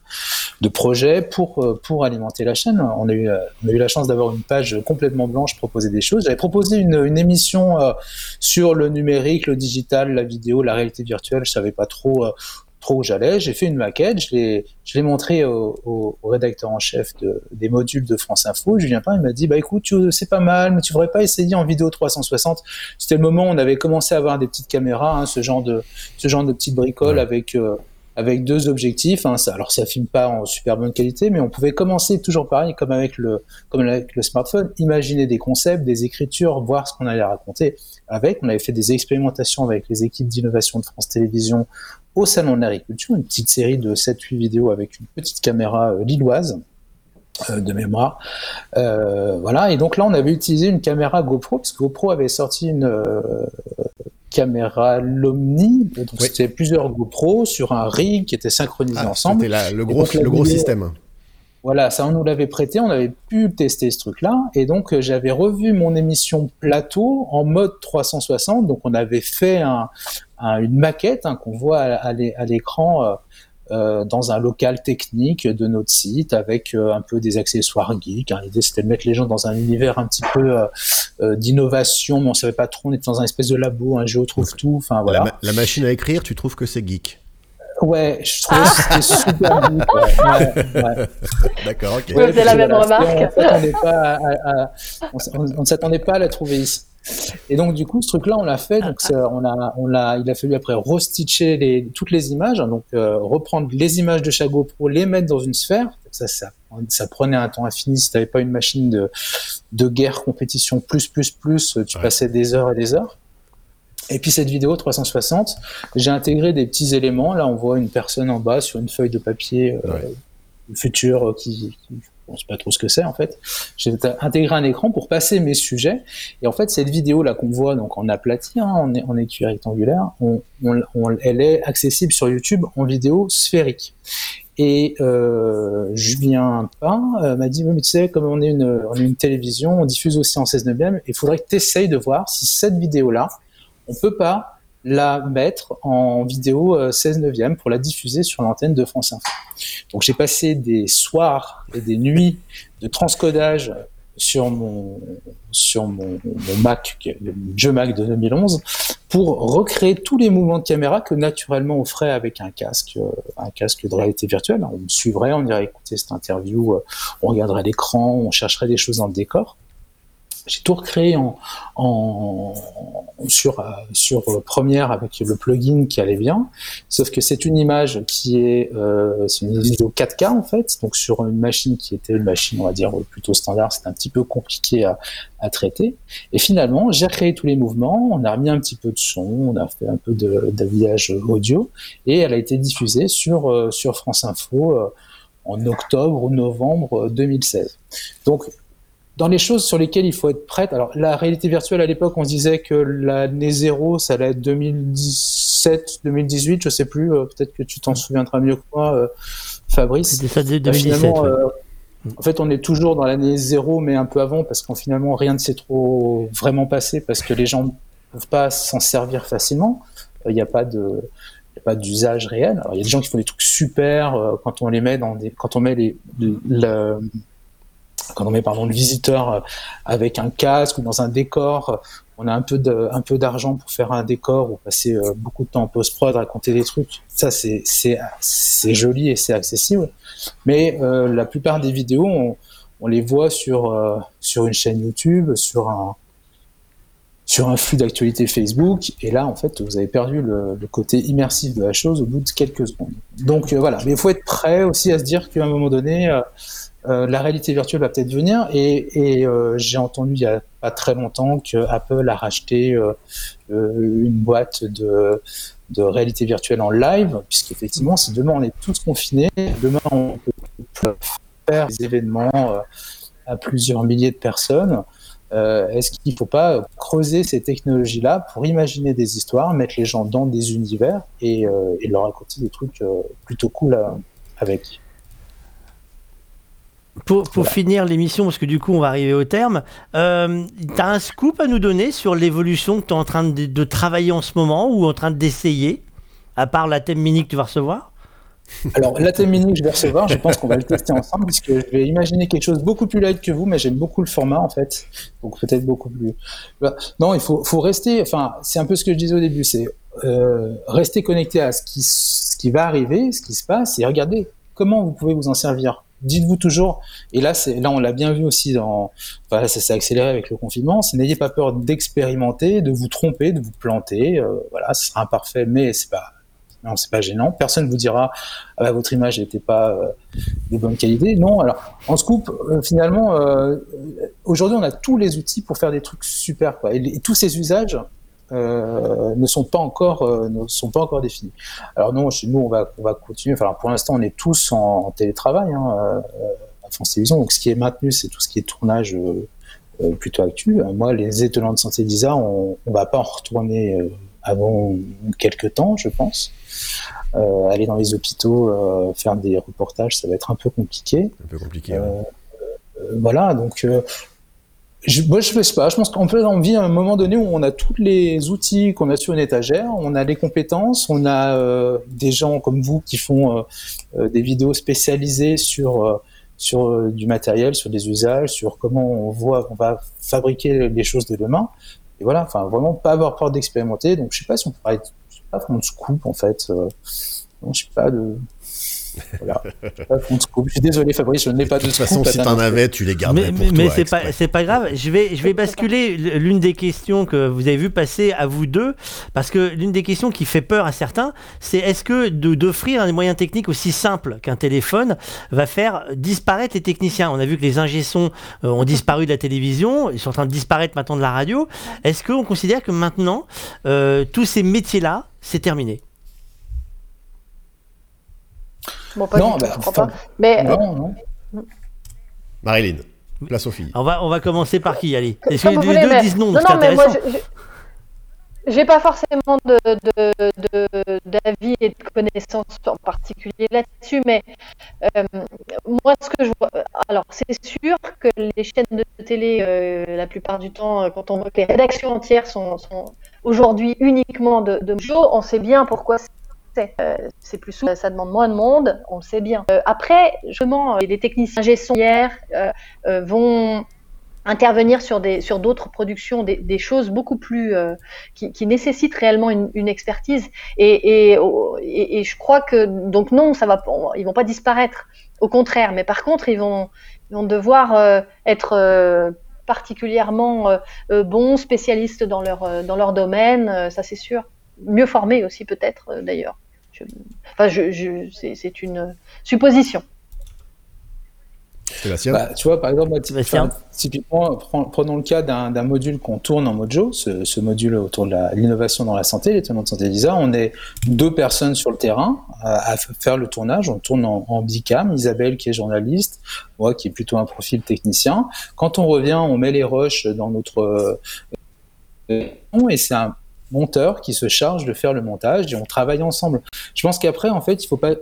de, projets pour, euh, pour alimenter la chaîne. On a eu, euh, on a eu la chance d'avoir une page complètement blanche, proposer des choses. J'avais proposé une, émission sur le numérique, le digital, la vidéo, la réalité virtuelle. Je savais pas trop trop où j'allais. J'ai fait une maquette, je l'ai, je l'ai montré au, au- au rédacteur en chef de- des modules de France Info. Julien Pain, il m'a dit, bah écoute, tu- c'est pas mal, mais tu voudrais pas essayer en vidéo 360. C'était le moment où on avait commencé à avoir des petites caméras, hein, ce genre de, ce genre de petites bricoles
Ouais.
avec, euh, avec deux objectifs. hein. Ça, alors ça filme pas en super bonne qualité, mais on pouvait commencer toujours pareil, comme avec le, comme avec le smartphone, imaginer des concepts, des écritures, voir ce qu'on allait raconter avec. On avait fait des expérimentations avec les équipes d'innovation de France Télévisions au Salon de l'Agriculture, une petite série de 7-8 vidéos avec une petite caméra euh, lilloise euh, de mémoire. Euh, voilà, et donc là, on avait utilisé une caméra GoPro, parce que GoPro avait sorti une euh, caméra L'Omni, donc
Oui.
c'était plusieurs GoPro sur un rig qui était synchronisé
Ah,
ensemble.
C'était le gros,
donc,
le gros système.
Voilà, ça on nous l'avait prêté, on avait pu tester ce truc-là, et donc euh, j'avais revu mon émission plateau en mode 360, donc on avait fait un- un- une maquette hein, qu'on voit à, à l'é- à l'écran euh, euh, dans un local technique de notre site avec euh, un peu des accessoires geeks. hein. L'idée c'était de mettre les gens dans un univers un petit peu euh, d'innovation, mais on savait pas trop, on était dans un espèce de labo, un jeu trouve tout, enfin voilà.
La, ma- la machine à écrire, tu trouves que c'est geek
Ouais, je trouvais que c'était super geek. ouais, ouais, ouais.
D'accord, ok.
Ouais. faisais la même remarque.
On ne s'attendait pas à la trouver ici. Et donc du coup, ce truc-là, on l'a fait. Donc ça, on a, on l'a, il a fallu après restitcher les, toutes les images. donc euh, reprendre les images de chaque GoPro, les mettre dans une sphère. Donc ça, ça, ça prenait un temps infini. Si t'avais pas une machine de, de guerre, compétition plus plus plus, tu
Ouais.
passais des heures et des heures. Et puis cette vidéo 360, j'ai intégré des petits éléments. Là, on voit une personne en bas sur une feuille de papier euh,
Ouais.
futur euh, qui, qui on sait pas trop ce que c'est en fait. J'ai intégré un écran pour passer mes sujets. Et en fait, cette vidéo là qu'on voit donc en aplati, hein, en, en étui rectangulaire, elle est accessible sur YouTube en vidéo sphérique. Et euh, Julien Pain euh, m'a dit, Oui, mais tu sais, comme on est, une, on est une télévision, on diffuse aussi en 16 neuvième, il faudrait que tu essayes de voir si cette vidéo-là, on peut pas la mettre en vidéo euh, 16 neuvième pour la diffuser sur l'antenne de France Info. Donc j'ai passé des soirs et des nuits de transcodage sur mon sur mon, Mac, le jeu Mac de 2011, pour recréer tous les mouvements de caméra que naturellement on ferait avec un casque, un casque de réalité virtuelle. On me suivrait, on irait écouter cette interview, on regarderait l'écran, on chercherait des choses dans le décor j'ai tout recréé en, sur sur Premiere avec le plugin qui allait bien. Sauf que c'est une image qui est euh, c'est une vidéo 4K en fait, donc sur une machine qui était une machine on va dire plutôt standard, c'est un petit peu compliqué à, traiter. Et finalement, j'ai recréé tous les mouvements, on a remis un petit peu de son, on a fait un peu d'habillage audio, et elle a été diffusée sur euh, France Info. Euh, en octobre ou novembre 2016. Donc dans les choses sur lesquelles il faut être prête, alors la réalité virtuelle à l'époque, on disait que l'année zéro, ça allait être 2017, 2018, je sais plus, euh, peut-être que tu t'en souviendras mieux que moi, euh, Fabrice.
C'était ça 2017. Bah,
euh, en fait, on est toujours dans l'année zéro, mais un peu avant, parce qu'en finalement, rien ne s'est trop vraiment passé, parce que les gens ne peuvent pas s'en servir facilement. Il n'y a pas de pas d'usage réel. Alors, il y a des gens qui font des trucs super quand on les met dans des, quand on met les, quand on met pardon le visiteur euh, avec un casque ou dans un décor, euh, on a un peu de, un peu d'argent pour faire un décor ou passer euh, beaucoup de temps en post prod raconter des trucs. Ça c'est c'est c'est joli et c'est accessible. Mais la plupart des vidéos on, on les voit sur sur une chaîne YouTube, sur un sur un flux d'actualité Facebook, et là, en fait, vous avez perdu le, le, côté immersif de la chose au bout de quelques secondes. Donc voilà, mais il faut être prêt aussi à se dire qu'à un moment donné, euh, la réalité virtuelle va peut-être venir. Et, euh, j'ai entendu il y a pas très longtemps que Apple a racheté euh, une boîte de, réalité virtuelle en live, puisqu'effectivement, si demain on est tous confinés, demain on peut faire des événements à plusieurs milliers de personnes. Est-ce qu'il ne faut pas creuser ces technologies-là pour imaginer des histoires, mettre les gens dans des univers et, leur raconter des trucs plutôt cool avec?
Pour, finir l'émission, parce que du coup on va arriver au terme, euh, tu as un scoop à nous donner sur l'évolution que tu es en train de, travailler en ce moment ou en train d'essayer, à part la thème mini que tu vas recevoir?
Alors, la thème mini que je vais recevoir, je pense qu'on va le tester ensemble, puisque je vais imaginer quelque chose beaucoup plus light que vous, mais j'aime beaucoup le format, en fait. Donc, peut-être beaucoup plus. Bah, non, il faut, faut rester. Enfin, c'est un peu ce que je disais au début c'est euh, rester connecté à ce qui, ce qui va arriver, ce qui se passe, et regarder comment vous pouvez vous en servir dites-vous toujours, et là, là, on l'a bien vu aussi dans, enfin, ça s'est accéléré avec le confinement, n'ayez pas peur d'expérimenter, de vous tromper, de vous planter, euh, voilà, ce sera imparfait, mais c'est pas, non, c'est pas gênant. Personne vous dira, ah bah, votre image n'était pas euh, de bonne qualité. Non, alors, en scoop, euh, finalement, aujourd'hui, on a tous les outils pour faire des trucs super, et tous ces usages, euh, ne sont pas encore euh, ne sont pas encore définis. Alors non, chez nous on va on va continuer. Enfin, pour l'instant on est tous en, télétravail hein, euh, à France Télévisions. Donc ce qui est maintenu c'est tout ce qui est tournage plutôt actuel. Moi les étonnants de santé d'ISA on, on va pas en retourner avant quelques temps je pense. aller dans les hôpitaux faire des reportages ça va être un peu compliqué.
Un peu compliqué.
voilà donc moi, je sais pas. Je pense qu'en fait, on vit à un moment donné où on a tous les outils qu'on a sur une étagère, on a les compétences, on a euh, des gens comme vous qui font euh, euh, des vidéos spécialisées sur sur du matériel, sur des usages, sur comment on voit, on va fabriquer les choses de demain. Et voilà, enfin, vraiment pas avoir peur d'expérimenter. Donc, je sais pas si on pourrait je sais pas on se coupe en fait. je sais pas de. Voilà. je suis désolé Fabrice, je n'ai pas de
toute façon, si t'en avais, tu les gardais
mais,
pour
mais c'est pas, c'est pas grave. Je vais, je vais basculer l'une des questions que vous avez vu passer à vous deux, parce que l'une des questions qui fait peur à certains, c'est est-ce que d'offrir un moyen technique aussi simple qu'un téléphone va faire disparaître les techniciens? On a vu que les ingé euh, ont disparu de la télévision, ils sont en train de disparaître maintenant de la radio. Est-ce qu'on considère que maintenant, euh, tous ces métiers-là, c'est terminé?
Non, bah, pas. Mais,
non, non. Marilyn, la Sophie.
On va, on va commencer par qui, allez? Est-ce que les deux disent non, non, non mais moi,
j'ai pas forcément d'avis de, de, et de connaissances en particulier là-dessus, mais euh, moi, ce que je vois, alors c'est sûr que les chaînes de télé, euh, la plupart du temps, euh, quand on voit que les rédactions entières sont, sont aujourd'hui uniquement de, de on sait bien pourquoi euh, c'est plus ça demande moins de monde, on le sait bien. Euh, après, justement, les techniciens gestion euh, vont intervenir sur sur d'autres productions, des, choses beaucoup plus euh, qui, nécessitent réellement une, expertise. Et, et, je crois que donc non, ça va, ils vont pas disparaître. Au contraire, mais par contre, ils vont vont devoir euh, être euh, particulièrement euh, bons, spécialistes dans leur dans leur domaine, ça c'est sûr. Mieux formés aussi peut-être d'ailleurs. Enfin, je, je, c'est une supposition.
Bah, tu vois, par exemple, typiquement, prenons le cas d'un module qu'on tourne en Mojo, ce, ce module autour de l'innovation dans la santé, les tenants de santé d'ISA. On est deux personnes sur le terrain à, faire le tournage. On tourne en, en, bicam. Isabelle qui est journaliste, moi qui est plutôt un profil technicien. Quand on revient, on met les rushs dans notre euh, et c'est un monteur qui se charge de faire le montage et on travaille ensemble. Je pense qu'après, en fait, il faut pas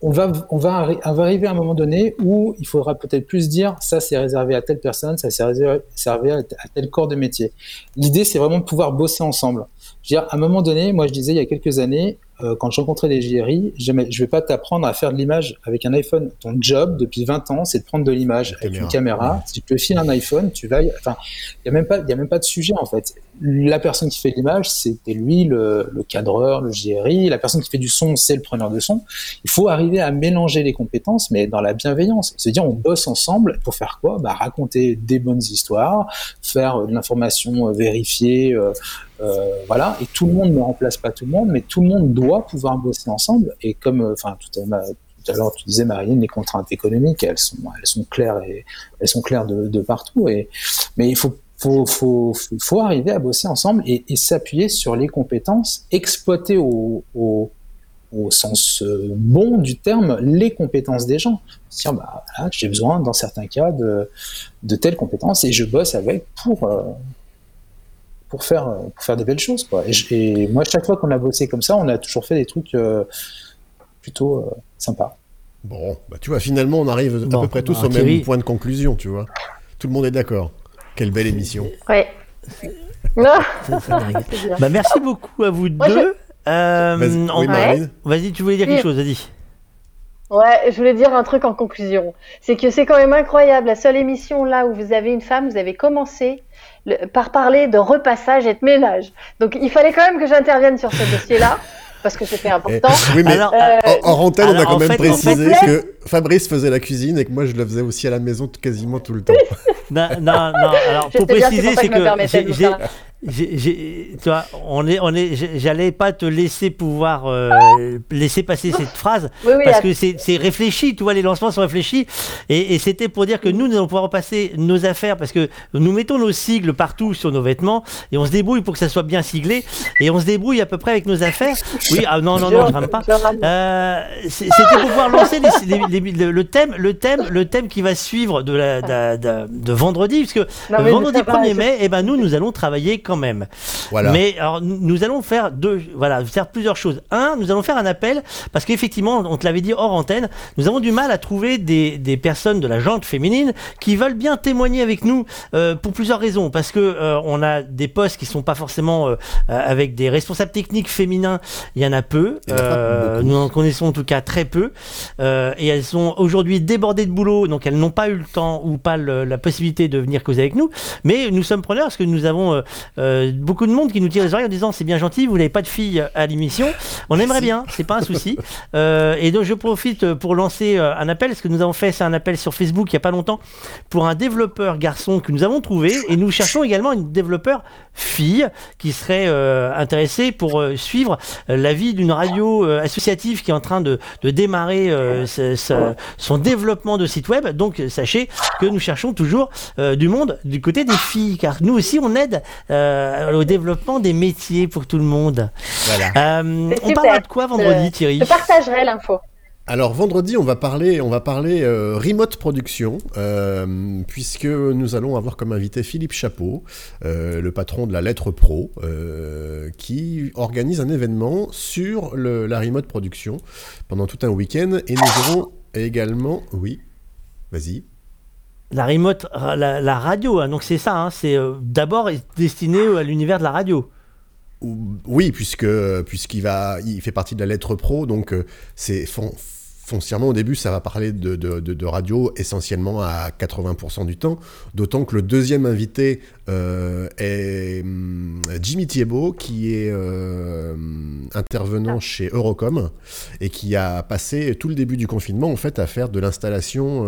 on va, on, va arriver à un moment donné où il faudra peut-être plus dire ça c'est réservé à telle personne, ça c'est réservé à tel corps de métier. L'idée c'est vraiment de pouvoir bosser ensemble. Je veux dire, à un moment donné, moi je disais il y a quelques années, euh, quand je rencontrais des JRI, je ne vais pas t'apprendre à faire de l'image avec un iPhone. Ton job depuis 20 ans, c'est de prendre de l'image avec une caméra. Si tu te files un iPhone, tu vas. Enfin, il n'y a, même pas, a même pas de sujet en fait. La personne qui fait l'image, c'était lui, le, le, cadreur, le JRI. La personne qui fait du son, c'est le preneur de son. Il faut arriver à mélanger les compétences, mais dans la bienveillance. Se dire, on bosse ensemble pour faire quoi? Bah, Raconter des bonnes histoires, faire de l'information euh, vérifiée. Euh, euh, voilà, et tout le monde ne remplace pas tout le monde, mais tout le monde doit pouvoir bosser ensemble. Et comme, euh, enfin, tout à l'heure, tu disais, Marine, les contraintes économiques, elles sont, elles sont claires et elles sont claires de, de partout. Et, mais il faut, faut, faut, faut arriver à bosser ensemble et, et s'appuyer sur les compétences, exploiter au, au, au sens euh, bon du terme les compétences des gens. Dire, bah, j'ai besoin, dans certains cas, de, de telles compétences et je bosse avec pour, pour faire, pour faire des belles choses. Quoi. Et, moi, chaque fois qu'on a bossé comme ça, on a toujours fait des trucs euh, plutôt euh, sympas.
Bon, bah, tu vois, finalement, on arrive à peu près tous au même point de conclusion, tu vois. Tout le monde est d'accord. Quelle belle émission.
Ouais.
bah, merci beaucoup à vous deux. Euh, vas-y, tu voulais dire quelque chose, vas-y.
Ouais, je voulais dire un truc en conclusion. C'est que c'est quand même incroyable. La seule émission là où vous avez une femme, vous avez commencé par parler de repassage et de ménage. Donc il fallait quand même que j'intervienne sur ce dossier-là. Parce que c'était important.
oui, mais alors, en, antenne, on a quand même précisé que Fabrice faisait la cuisine et que moi je le faisais aussi à la maison quasiment tout le temps.
non, non, non, alors pour préciser, c'est que, j'ai tu vois, on est, on est, j'allais pas te laisser pouvoir euh, laisser passer cette phrase parce que c'est réfléchi, tu vois, les lancements sont réfléchis et, et c'était pour dire que nous, nous allons pouvoir passer nos affaires parce que nous mettons nos sigles partout sur nos vêtements et on se débrouille pour que ça soit bien siglé et on se débrouille à peu près avec nos affaires. Oui, ah non, non, non, je rame pas. Euh, c'était pour pouvoir lancer les, les, le thème, le thème, le thème qui va suivre de, la, de, de, de vendredi, parce que le vendredi 1er mai, et eh ben nous, nous allons travailler quand même. Voilà. Mais alors, nous allons faire deux, voilà, faire plusieurs choses. Un, nous allons faire un appel parce qu'effectivement, on te l'avait dit hors antenne, nous avons du mal à trouver des, des personnes de la jante féminine qui veulent bien témoigner avec nous euh, pour plusieurs raisons. Parce que euh, on a des postes qui sont pas forcément euh, avec des responsables techniques féminins. Il y en a peu. Nous en connaissons en tout cas très peu. et elles sont aujourd'hui débordées de boulot, donc elles n'ont pas eu le temps ou pas le, la possibilité de venir causer avec nous. Mais nous sommes preneurs parce que nous avons euh, beaucoup de monde qui nous tire les oreilles en disant c'est bien gentil, vous n'avez pas de filles à l'émission. On aimerait bien, c'est pas un souci. Euh, et donc je profite pour lancer euh, un appel, ce que nous avons fait, c'est un appel sur Facebook il n'y a pas longtemps pour un développeur garçon que nous avons trouvé et nous cherchons également une développeur fille qui serait euh, intéressée pour suivre la vie d'une radio associative qui est en train de, de démarrer son développement de site web. Donc sachez que nous cherchons toujours du monde du côté des filles car nous aussi on aide euh, au développement des métiers pour tout le monde. Voilà. Euh, on parlera de quoi vendredi, Thierry
Je partagerai l'info.
Alors vendredi, on va parler, on va parler euh, remote production, puisque nous allons avoir comme invité Philippe Chapeau, le patron de la Lettre Pro, qui organise un événement sur le, la remote production pendant tout un week-end. Et nous aurons également, oui, vas-y.
La radio, hein, donc c'est ça, hein, c'est euh, d'abord destiné à l'univers de la radio.
Oui, puisque puisqu'il va, il fait partie de la lettre pro, donc euh, c'est foncièrement, au début, ça va parler de- de radio essentiellement à 80% du temps, d'autant que le deuxième invité euh, est hum, Jimmy Thiebaud, qui est euh, intervenant chez Eurocom et qui a passé tout le début du confinement en fait à faire de l'installation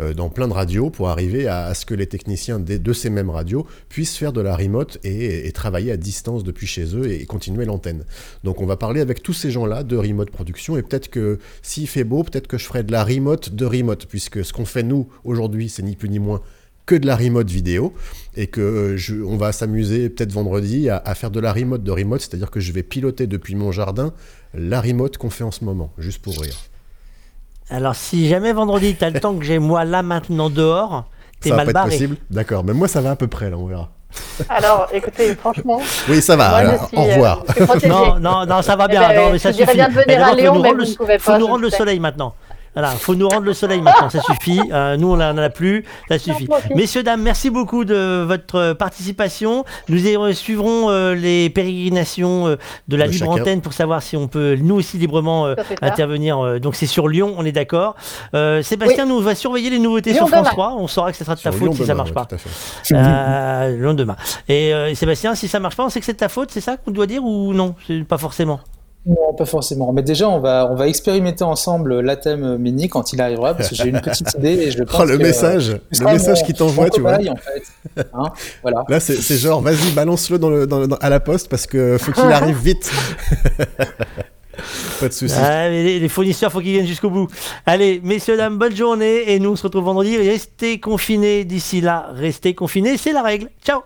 euh, dans plein de radios pour arriver à, ce que les techniciens de ces mêmes radios puissent faire de la remote et, et travailler à distance depuis chez eux et, continuer l'antenne. Donc on va parler avec tous ces gens-là de remote production et peut-être que s'il fait beau, peut-être que je ferai de la remote de remote puisque ce qu'on fait nous aujourd'hui, c'est ni plus ni moins que de la remote vidéo et que euh, je, on va s'amuser peut-être vendredi à, à faire de la remote de remote, c'est-à-dire que je vais piloter depuis mon jardin la remote qu'on fait en ce moment, juste pour rire.
Alors, si jamais vendredi, t'as le temps que j'ai moi là maintenant dehors, t'es
Ça va
mal
pas être
barré.
possible D'accord, mais moi ça va à peu près là, on verra.
Alors, écoutez, franchement,
Oui, ça va,
moi,
alors,
je suis,
au revoir.
euh, protégée.
Non, non, non, ça va
Eh
bien.
ben,
non, mais ça
je
suffit.
bien de venir
Mais d'abord,
à
nous
mais
rendre
vous
le-
ne pouvez
faut nous rendre le
sais.
soleil maintenant. Voilà, faut nous rendre le soleil maintenant, ça suffit. Euh, nous, on n'en a plus, ça suffit. Messieurs, dames, merci beaucoup de votre participation. Nous y- suivrons euh, les pérégrinations euh, de la
De
libre
chacun.
antenne pour savoir si on peut, nous aussi, librement euh,
Ça ça.
intervenir. donc, c'est sur Lyon, on est d'accord. Euh, Sébastien nous va surveiller les nouveautés
Lyon
sur France
demain.
3. On saura que ce sera de ta
Sur
faute
Lyon
si ça
demain,
marche
ouais,
pas. Euh, le lendemain. Et euh, Sébastien, si ça marche pas, on sait que c'est de ta faute, c'est ça qu'on doit dire ou non? C'est pas forcément.
Non, pas forcément. Mais déjà, on va, on va expérimenter ensemble la thème mini quand il arrivera, parce que j'ai une petite idée et je pense
Oh, le
que,
message, le message qui t'envoie, tu vois.
en fait. Hein, voilà.
Là, c'est c'est genre, vas-y, balance-le dans le, dans, dans- à la poste parce que faut qu'il arrive vite. Pas de soucis.
Ah, mais les, les fournisseurs, faut qu'ils viennent jusqu'au bout. Allez, messieurs, dames, bonne journée et nous on se retrouve vendredi. Restez confinés d'ici là, restez confinés, c'est la règle. Ciao